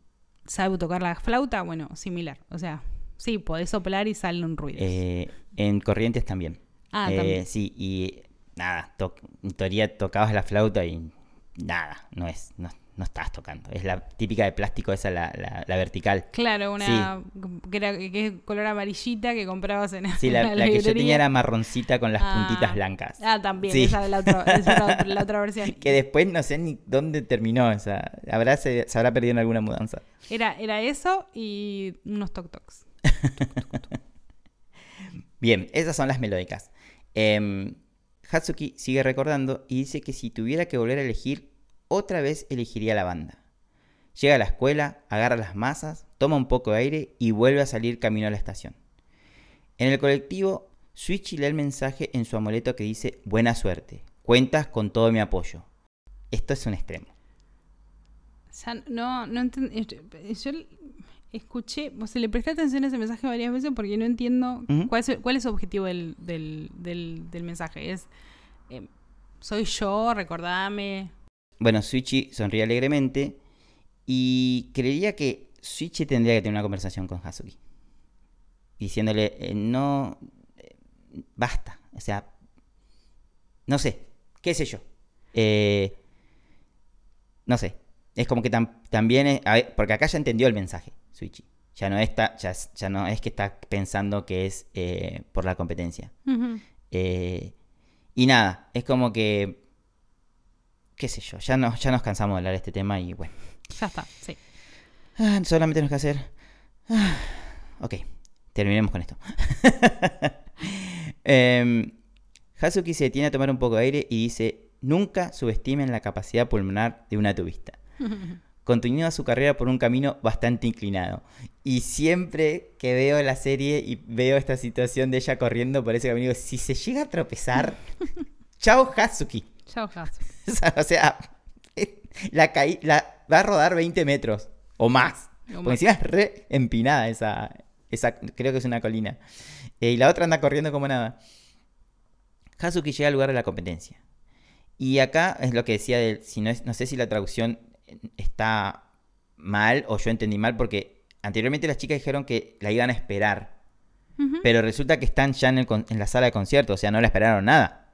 sabe tocar la flauta. Bueno, similar. O sea, sí, podés soplar y sale un ruido. Eh, en Corrientes también. ah, Eh, también. Sí, y nada, to- en teoría tocabas la flauta y nada, no es, no, no estás tocando. Es la típica de plástico esa, la, la, la vertical. Claro, una que, era, que es color amarillita que comprabas en Sí, la, la que yo tenía era marroncita con las Ah. puntitas blancas. Ah, también, Sí. esa es la esa es la otra- versión. Que después no sé ni dónde terminó. O sea, habrá, se, se habrá perdido en alguna mudanza. Era, era eso y unos toc tocs. Bien, esas son las melódicas. Em, Hatsuki sigue recordando y dice que si tuviera que volver a elegir, otra vez elegiría la banda. Llega a la escuela, agarra las masas, toma un poco de aire y vuelve a salir camino a la estación. En el colectivo, Suichi lee el mensaje en su amuleto que dice Buena suerte, cuentas con todo mi apoyo. Esto es un extremo. Ya no, no entendí. Yo escuché, o sea, le presté atención a ese mensaje varias veces porque no entiendo cuál, es, cuál es su objetivo del, del, del, del mensaje. Es, eh, soy yo, recordame. Bueno, Suichi sonríe alegremente y creería que Suichi tendría que tener una conversación con Hasuki. Diciéndole, eh, no, eh, basta. O sea, no sé, qué sé yo. Eh, no sé. Es como que tam- también, es- ver, porque acá ya entendió el mensaje, Suichi. Ya no, está, ya, ya no es que está pensando que es por la competencia. Y nada, es como que, qué sé yo, ya, no, ya nos cansamos de hablar de este tema y bueno, Ya está, sí. ah, solamente tenemos que hacer... ah, ok, terminemos con esto. Em, Hazuki se detiene a tomar un poco de aire y dice, nunca subestimen la capacidad pulmonar de una tubista. Continúa su carrera por un camino bastante inclinado. Y siempre que veo la serie y veo esta situación de ella corriendo por ese camino, digo, si se llega a tropezar, chao Hazuki. Hasu. o sea, la, caí- la va a rodar 20 metros o más. O Porque más. encima es re empinada esa, esa, creo que es una colina. Eh, y la otra anda corriendo como nada. Hazuki llega al lugar de la competencia. Y acá es lo que decía del, si no, es, no sé si la traducción está mal o yo entendí mal porque anteriormente las chicas dijeron que la iban a esperar. Pero resulta que están ya en, el en la sala de concierto, o sea, no la esperaron nada.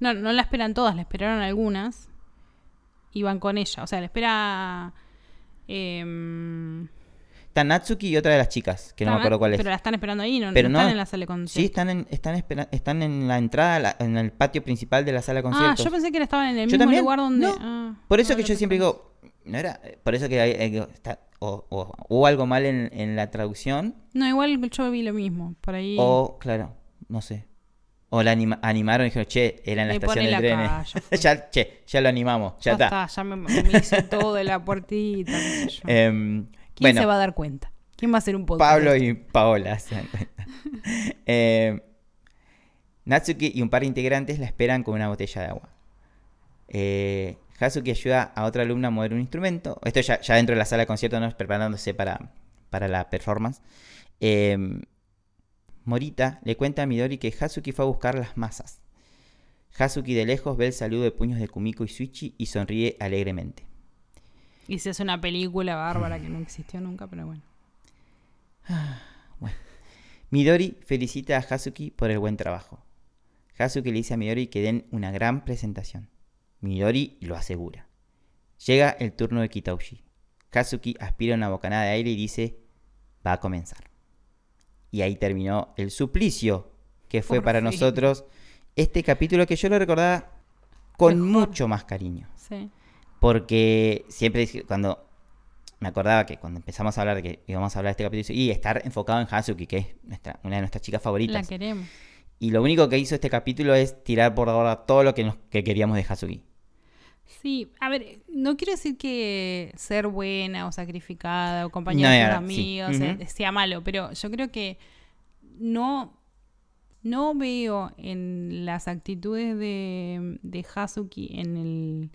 No, no la esperan todas, la esperaron algunas. Y van con ella. O sea, la espera. em, Está Natsuki y otra de las chicas, que no me acuerdo cuál es. Pero la están esperando ahí, no, Pero no están no, en la sala de Sí, concierto. están en, están, espera- están en la entrada, la- en el patio principal de la sala de ah, conciertos. yo pensé que estaban en el mismo también, lugar donde. no. ah, Por eso que yo siempre digo, no era, por eso que hay- hay- está, o, o- hubo algo mal en, en la traducción, No, igual yo vi lo mismo. Por ahí. o, claro, no sé. O la anima- animaron y dijeron, che, era en la Le estación de trenes. ya, che, ya lo animamos, ya, está. ya me, me hice todo de la puertita. qué sé yo. Em, ¿Quién bueno, se va a dar cuenta? ¿Quién va a hacer un podcast? Pablo y Paola se dan cuenta. Eh, Natsuki y un par de integrantes la esperan con una botella de agua. Eh, Hazuki ayuda a otra alumna a mover un instrumento. Esto ya, ya dentro de la sala de concierto, ¿no? preparándose para, para la performance. Eh, Morita le cuenta a Midori que Hazuki fue a buscar las masas. Hazuki de lejos ve el saludo de puños de Kumiko y Suichi y sonríe alegremente. Y si es una película bárbara que no existió nunca, pero bueno. Midori felicita a Hazuki por el buen trabajo. Hazuki le dice a Midori que den una gran presentación. Midori lo asegura. Llega el turno de Kitauji. Hazuki aspira una bocanada de aire y dice, va a comenzar. Y ahí terminó el suplicio que fue Por para fin. nosotros este capítulo que yo lo recordaba con Mejor. mucho más cariño. Sí. Porque siempre cuando me acordaba que cuando empezamos a hablar de que íbamos a hablar de este capítulo, y estar enfocado en Hazuki, que es nuestra, una de nuestras chicas La favoritas. queremos. Y lo único que hizo este capítulo es tirar por ahora todo lo que, nos- que queríamos de Hazuki. Sí, a ver, no quiero decir que ser buena o sacrificada o compañera No, de tus ahora, sí. amigos eh, sea malo, pero yo creo que no, no veo en las actitudes de, de Hazuki en, el,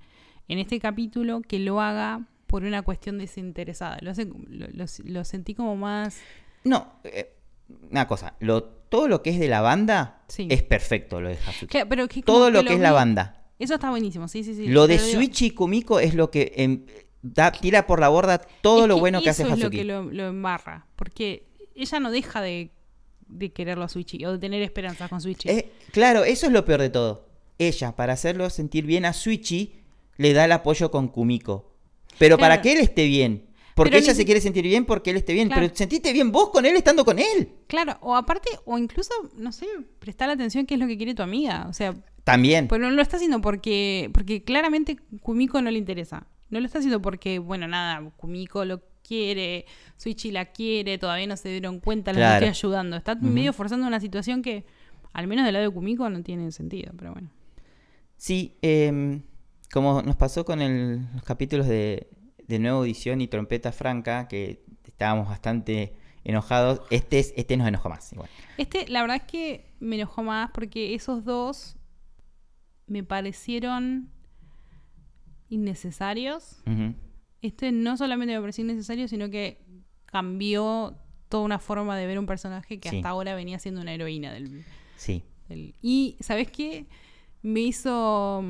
en este capítulo que lo haga por una cuestión desinteresada. Lo, hace- lo, lo- lo sentí como más... No, eh, una cosa, lo, todo lo que es de la banda Sí. es perfecto lo de Hazuki. Claro, pero que Todo lo que es la banda. Eso está buenísimo, sí, sí, sí. Lo de Suichi y Kumiko es lo que em, da, tira por la borda todo es lo bueno que hace eso es lo Hazuki. que lo, lo embarra. Porque ella no deja de, de quererlo a Suichi o de tener esperanzas con Suichi. Eh, claro, eso es lo peor de todo. Ella, para hacerlo sentir bien a Suichi, le da el apoyo con Kumiko. Pero para que él esté bien. Porque Pero ella ni- se quiere sentir bien porque él esté bien. Claro. Pero sentiste bien vos con él estando con él. Claro, o aparte, o incluso, no sé, prestar atención qué es lo que quiere tu amiga. O sea, También. pero no lo está haciendo porque, porque claramente Kumiko no le interesa. No lo está haciendo porque, bueno, nada, Kumiko lo quiere, Suichi la quiere, todavía no se dieron cuenta, la Claro. estoy ayudando. Está medio forzando una situación que, al menos del lado de Kumiko, no tiene sentido, pero bueno. Sí, em, como nos pasó con el- los capítulos de, de Nueva Audición y Trompeta Franca, que estábamos bastante enojados, este, es, este nos enojó más. Igual. Este, la verdad es que me enojó más porque esos dos me parecieron innecesarios. Este no solamente me pareció innecesario, sino que cambió toda una forma de ver un personaje que Sí. hasta ahora venía siendo una heroína del, Sí. del- Y, ¿sabes qué? Me hizo...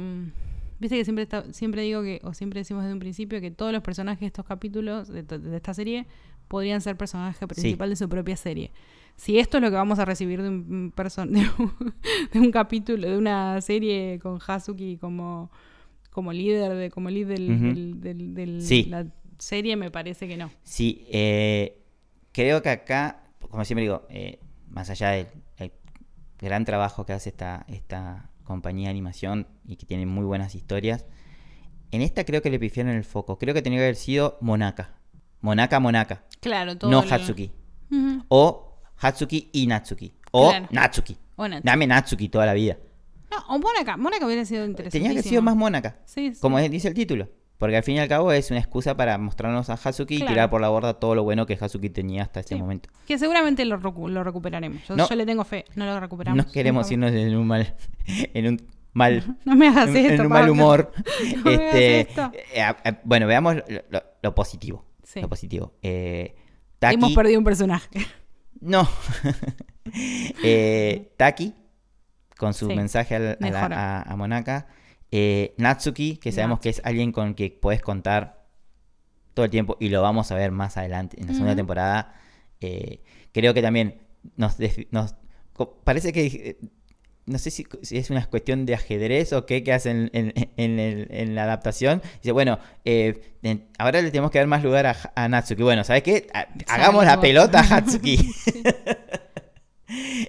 Viste que siempre, está- siempre digo que, o siempre decimos desde un principio, que todos los personajes de estos capítulos, de, esta serie, podrían ser personaje principal de su propia serie. Si esto es lo que vamos a recibir de un, de un, de un capítulo, de una serie con Hazuki como, como líder de, como líder del, Ujú. del- del- del- Sí. la serie, me parece que no. Sí, eh, creo que acá, como siempre digo, eh, más allá del, del gran trabajo que hace esta, esta compañía de animación y que tiene muy buenas historias, en esta creo que le pifiaron el foco. Creo que tenía que haber sido Monaka. Monaka, Monaka. Claro, todo No Hatsuki. O Hatsuki y Natsuki. O Claro. Natsuki. O Natsuki. Dame Natsuki toda la vida. No, o Mónaca. Mónaca hubiera sido interesante. Tenía que haber sido más Monaka. Sí, sí. Como dice el título. Porque al fin y al cabo es una excusa para mostrarnos a Hatsuki y tirar por la borda todo lo bueno que Hatsuki tenía hasta ese Sí. momento. Que seguramente lo, recu- lo recuperaremos. Yo, No. yo le tengo fe. No lo recuperamos. No queremos irnos en un mal, en un mal, No me hagas en, esto. en un mal humor. No me Este, esto. eh, a- bueno, veamos lo, lo- lo positivo. Sí. Lo positivo. Eh, Taki, Hemos perdido un personaje. no. Eh, Taki, con su Sí, mensaje a, a- a Monaka. Eh, Natsuki, que sabemos que es alguien con que puedes contar todo el tiempo y lo vamos a ver más adelante en la segunda temporada. Eh, creo que también nos, parece que eh, no sé si, si es una cuestión de ajedrez o qué que hacen en, en el- en la adaptación. Dice, bueno, eh, en- ahora le tenemos que dar más lugar a, a Natsuki. Bueno, ¿sabes qué? Ha- Hagamos la pelota a Hatsuki.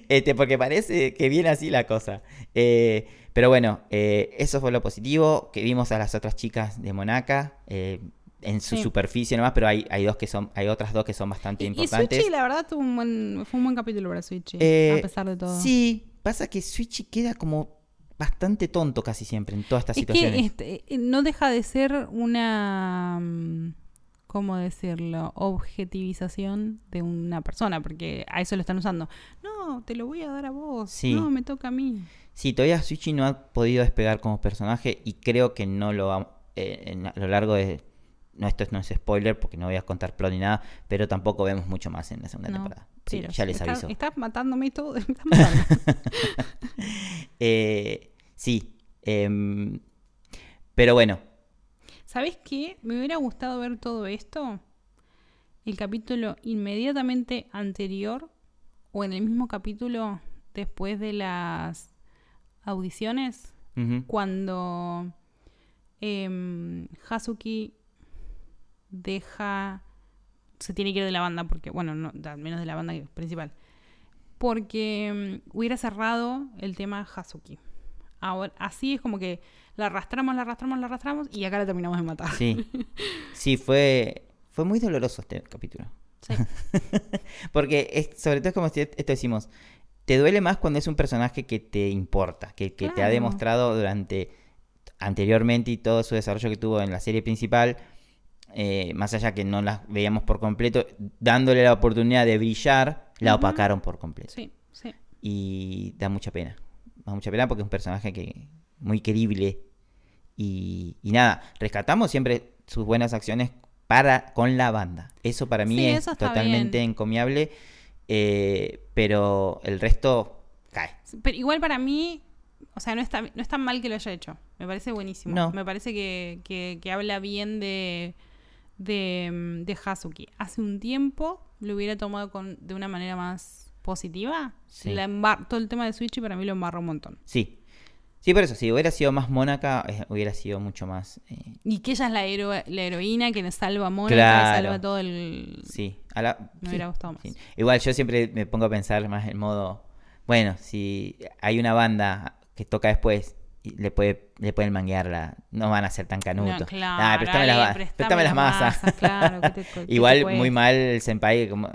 Este, porque parece que viene así la cosa. Eh, pero bueno, eh, eso fue lo positivo. Que vimos a las otras chicas de Monaca. eh, en su Sí. superficie nomás, pero hay, hay dos que son, hay otras dos que son bastante Y, y importantes. Switchy, la verdad, tuvo un buen, fue un buen capítulo para Switchy. Eh, a pesar de todo. Sí, pasa que Switchy queda como bastante tonto casi siempre en todas estas es situaciones. que este, eh, no deja de ser una. mm, ¿Cómo decirlo? Objetivización de una persona, porque a eso lo están usando. No, te lo voy a dar a vos. Sí. No, me toca a mí. Sí, todavía Switchy no ha podido despegar como personaje y creo que no lo va eh, en- a lo largo de... No, esto no es spoiler porque no voy a contar plot ni nada, pero tampoco vemos mucho más en la segunda No, temporada. Sí, ya les está- aviso. Estás matándome y todo. estás matando. Eh, sí, em, pero bueno, ¿Sabes qué? Me hubiera gustado ver todo esto. El capítulo inmediatamente anterior o en el mismo capítulo después de las audiciones, cuando em, Hazuki deja. Se tiene que ir de la banda, porque, bueno, no, al menos de la banda principal. Porque em, hubiera cerrado el tema Hazuki. Ahora, así es como que la arrastramos, la arrastramos, la arrastramos y acá la terminamos de matar. sí, sí, fue, fue muy doloroso este capítulo. Sí. Porque es, sobre todo es como si esto decimos, te duele más cuando es un personaje que te importa, que, que te ha demostrado durante anteriormente y todo su desarrollo que tuvo en la serie principal, eh, más allá que no las veíamos por completo, dándole la oportunidad de brillar, la opacaron por completo. Sí, sí. y da mucha pena. Da mucha pena porque es un personaje que muy querible y, y nada, rescatamos siempre sus buenas acciones para con la banda. Eso para mí Sí, es eso totalmente bien. encomiable, eh, pero el resto cae. Pero igual para mí, o sea, no está, no es tan mal que lo haya hecho. Me parece buenísimo. No. Me parece que, que- que habla bien de, de, mm, de Hazuki. Hace un tiempo lo hubiera tomado con, de una manera más positiva. Sí. La embar- todo el tema de Switch para mí lo embarró un montón. Sí. Sí, por eso, si hubiera sido más Mónaca, eh, hubiera sido mucho más... eh, Y que ella es la, hero- la heroína que nos salva a Mónica Claro. salva todo el... sí, a la- Me sí, hubiera gustado más. sí. Igual yo siempre me pongo a pensar más en modo, bueno, si hay una banda que toca después, y le puede le pueden manguearla, no van a ser tan canutos. No, claro, Ah, préstame, las, Ale, ma- préstame las masas. masas, claro, ¿qué te- qué te Igual cuesta? muy mal el senpai, como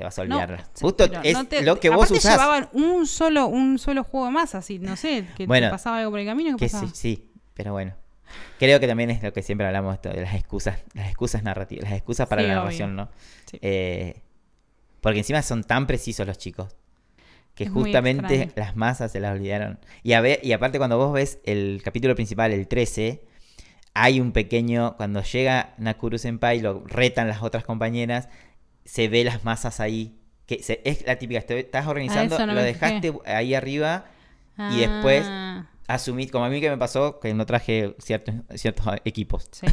te vas a No, sí, Justo es no te- lo que vos usás. llevaban un solo, un solo juego más, así, no sé, que Bueno, te pasaba algo por el camino, ¿qué Que pasaba? sí, sí, pero bueno. Creo que también es lo que siempre hablamos esto de las excusas, las excusas narrativas, las excusas para Sí, la obvio. narración, ¿no? Sí. Eh, porque encima son tan precisos los chicos que Es justamente las masas se las olvidaron. Y, a ver, y aparte cuando vos ves el capítulo principal, el 13, hay un pequeño, cuando llega Nakuru Senpai, lo retan las otras compañeras, se ve las masas ahí. Que se- es la típica, te- estás organizando, Ah, no lo fijé. dejaste ahí arriba y después- Ah, asumí, como a mí que me pasó, que no traje ciertos, ciertos equipos. sí,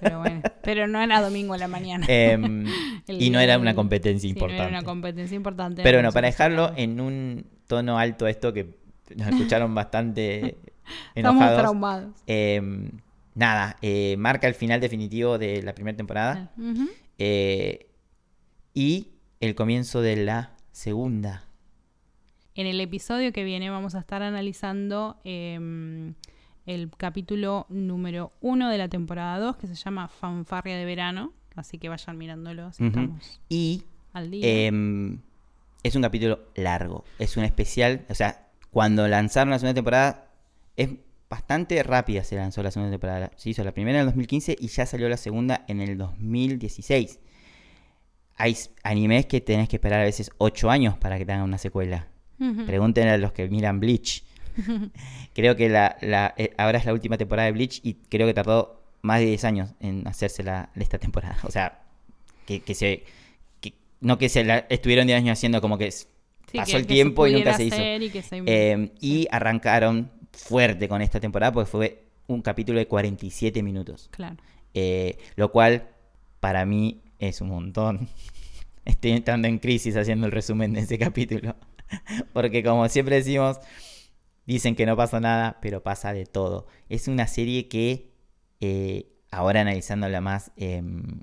pero bueno, pero no era domingo a la mañana. Em, y no era una competencia sí, no importante. era una competencia importante. Pero no bueno, para dejarlo en un tono alto esto que nos escucharon bastante Estamos enojados. traumados. em, nada, eh, marca el final definitivo de la primera temporada eh, y el comienzo de la segunda. En el episodio que viene vamos a estar analizando eh, el capítulo número uno de la temporada 2 que se llama Fanfarria de Verano. Así que vayan mirándolo si estamos Y al día. em, es un capítulo largo, es un especial, o sea, cuando lanzaron la segunda temporada es bastante rápida se lanzó la segunda temporada. Se hizo la primera en el 2015 y ya salió la segunda en el 2016. Hay animes que tenés que esperar a veces 8 años para que tengan una secuela. Ujú. Pregúntenle a los que miran Bleach. creo que la, la- eh, ahora es la última temporada de Bleach y creo que tardó más de 10 años en hacerse la, esta temporada. O sea, que, que se... que- no que se la estuvieron 10 años haciendo como que Sí, pasó que- el tiempo y nunca se hizo. y se- Eh, y arrancaron fuerte con esta temporada porque fue un capítulo de 47 minutos. Claro. Eh, lo cual para mí es un montón. Estoy entrando en crisis haciendo el resumen de ese capítulo. Porque como siempre decimos, dicen que no pasa nada, pero pasa de todo. Es una serie que eh, ahora analizándola más em,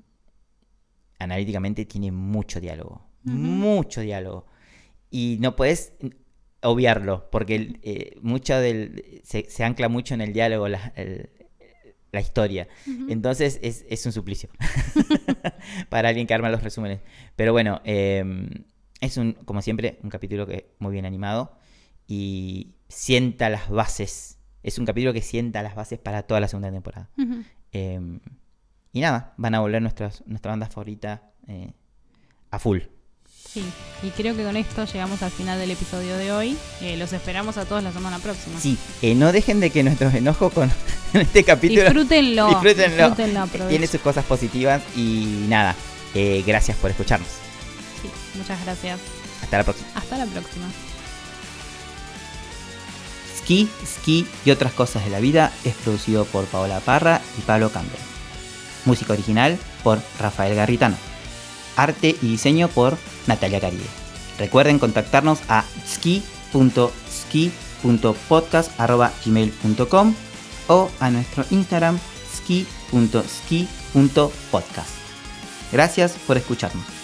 analíticamente tiene mucho diálogo. Mucho diálogo. Y no puedes obviarlo, porque eh, mucho del, se, se ancla mucho en el diálogo, la, el- la historia. Entonces es, es un suplicio para alguien que arma los resúmenes. Pero bueno, eh, es un, como siempre, un capítulo que muy bien animado y sienta las bases. Es un capítulo que sienta las bases para toda la segunda temporada. Eh, y nada, van a volver nuestras, nuestra banda favorita eh, a full. Sí, y creo que con esto llegamos al final del episodio de hoy. Eh, los esperamos a todos la semana próxima. Sí, eh, no dejen de que nuestros enojos con este capítulo Disfrútenlo. disfrútenlo. disfrútenlo, tiene sus cosas positivas y nada, eh, gracias por escucharnos. Sí, muchas gracias. Hasta la próxima. Hasta la próxima. Ski, Ski y otras cosas de la vida es producido por Paola Parra y Pablo Campbell. Música original por Rafael Garritano. Arte y diseño por Natalia Caribe. Recuerden contactarnos a ski.ski.podcast.gmail.com o a nuestro Instagram ski.ski.podcast. Gracias por escucharnos.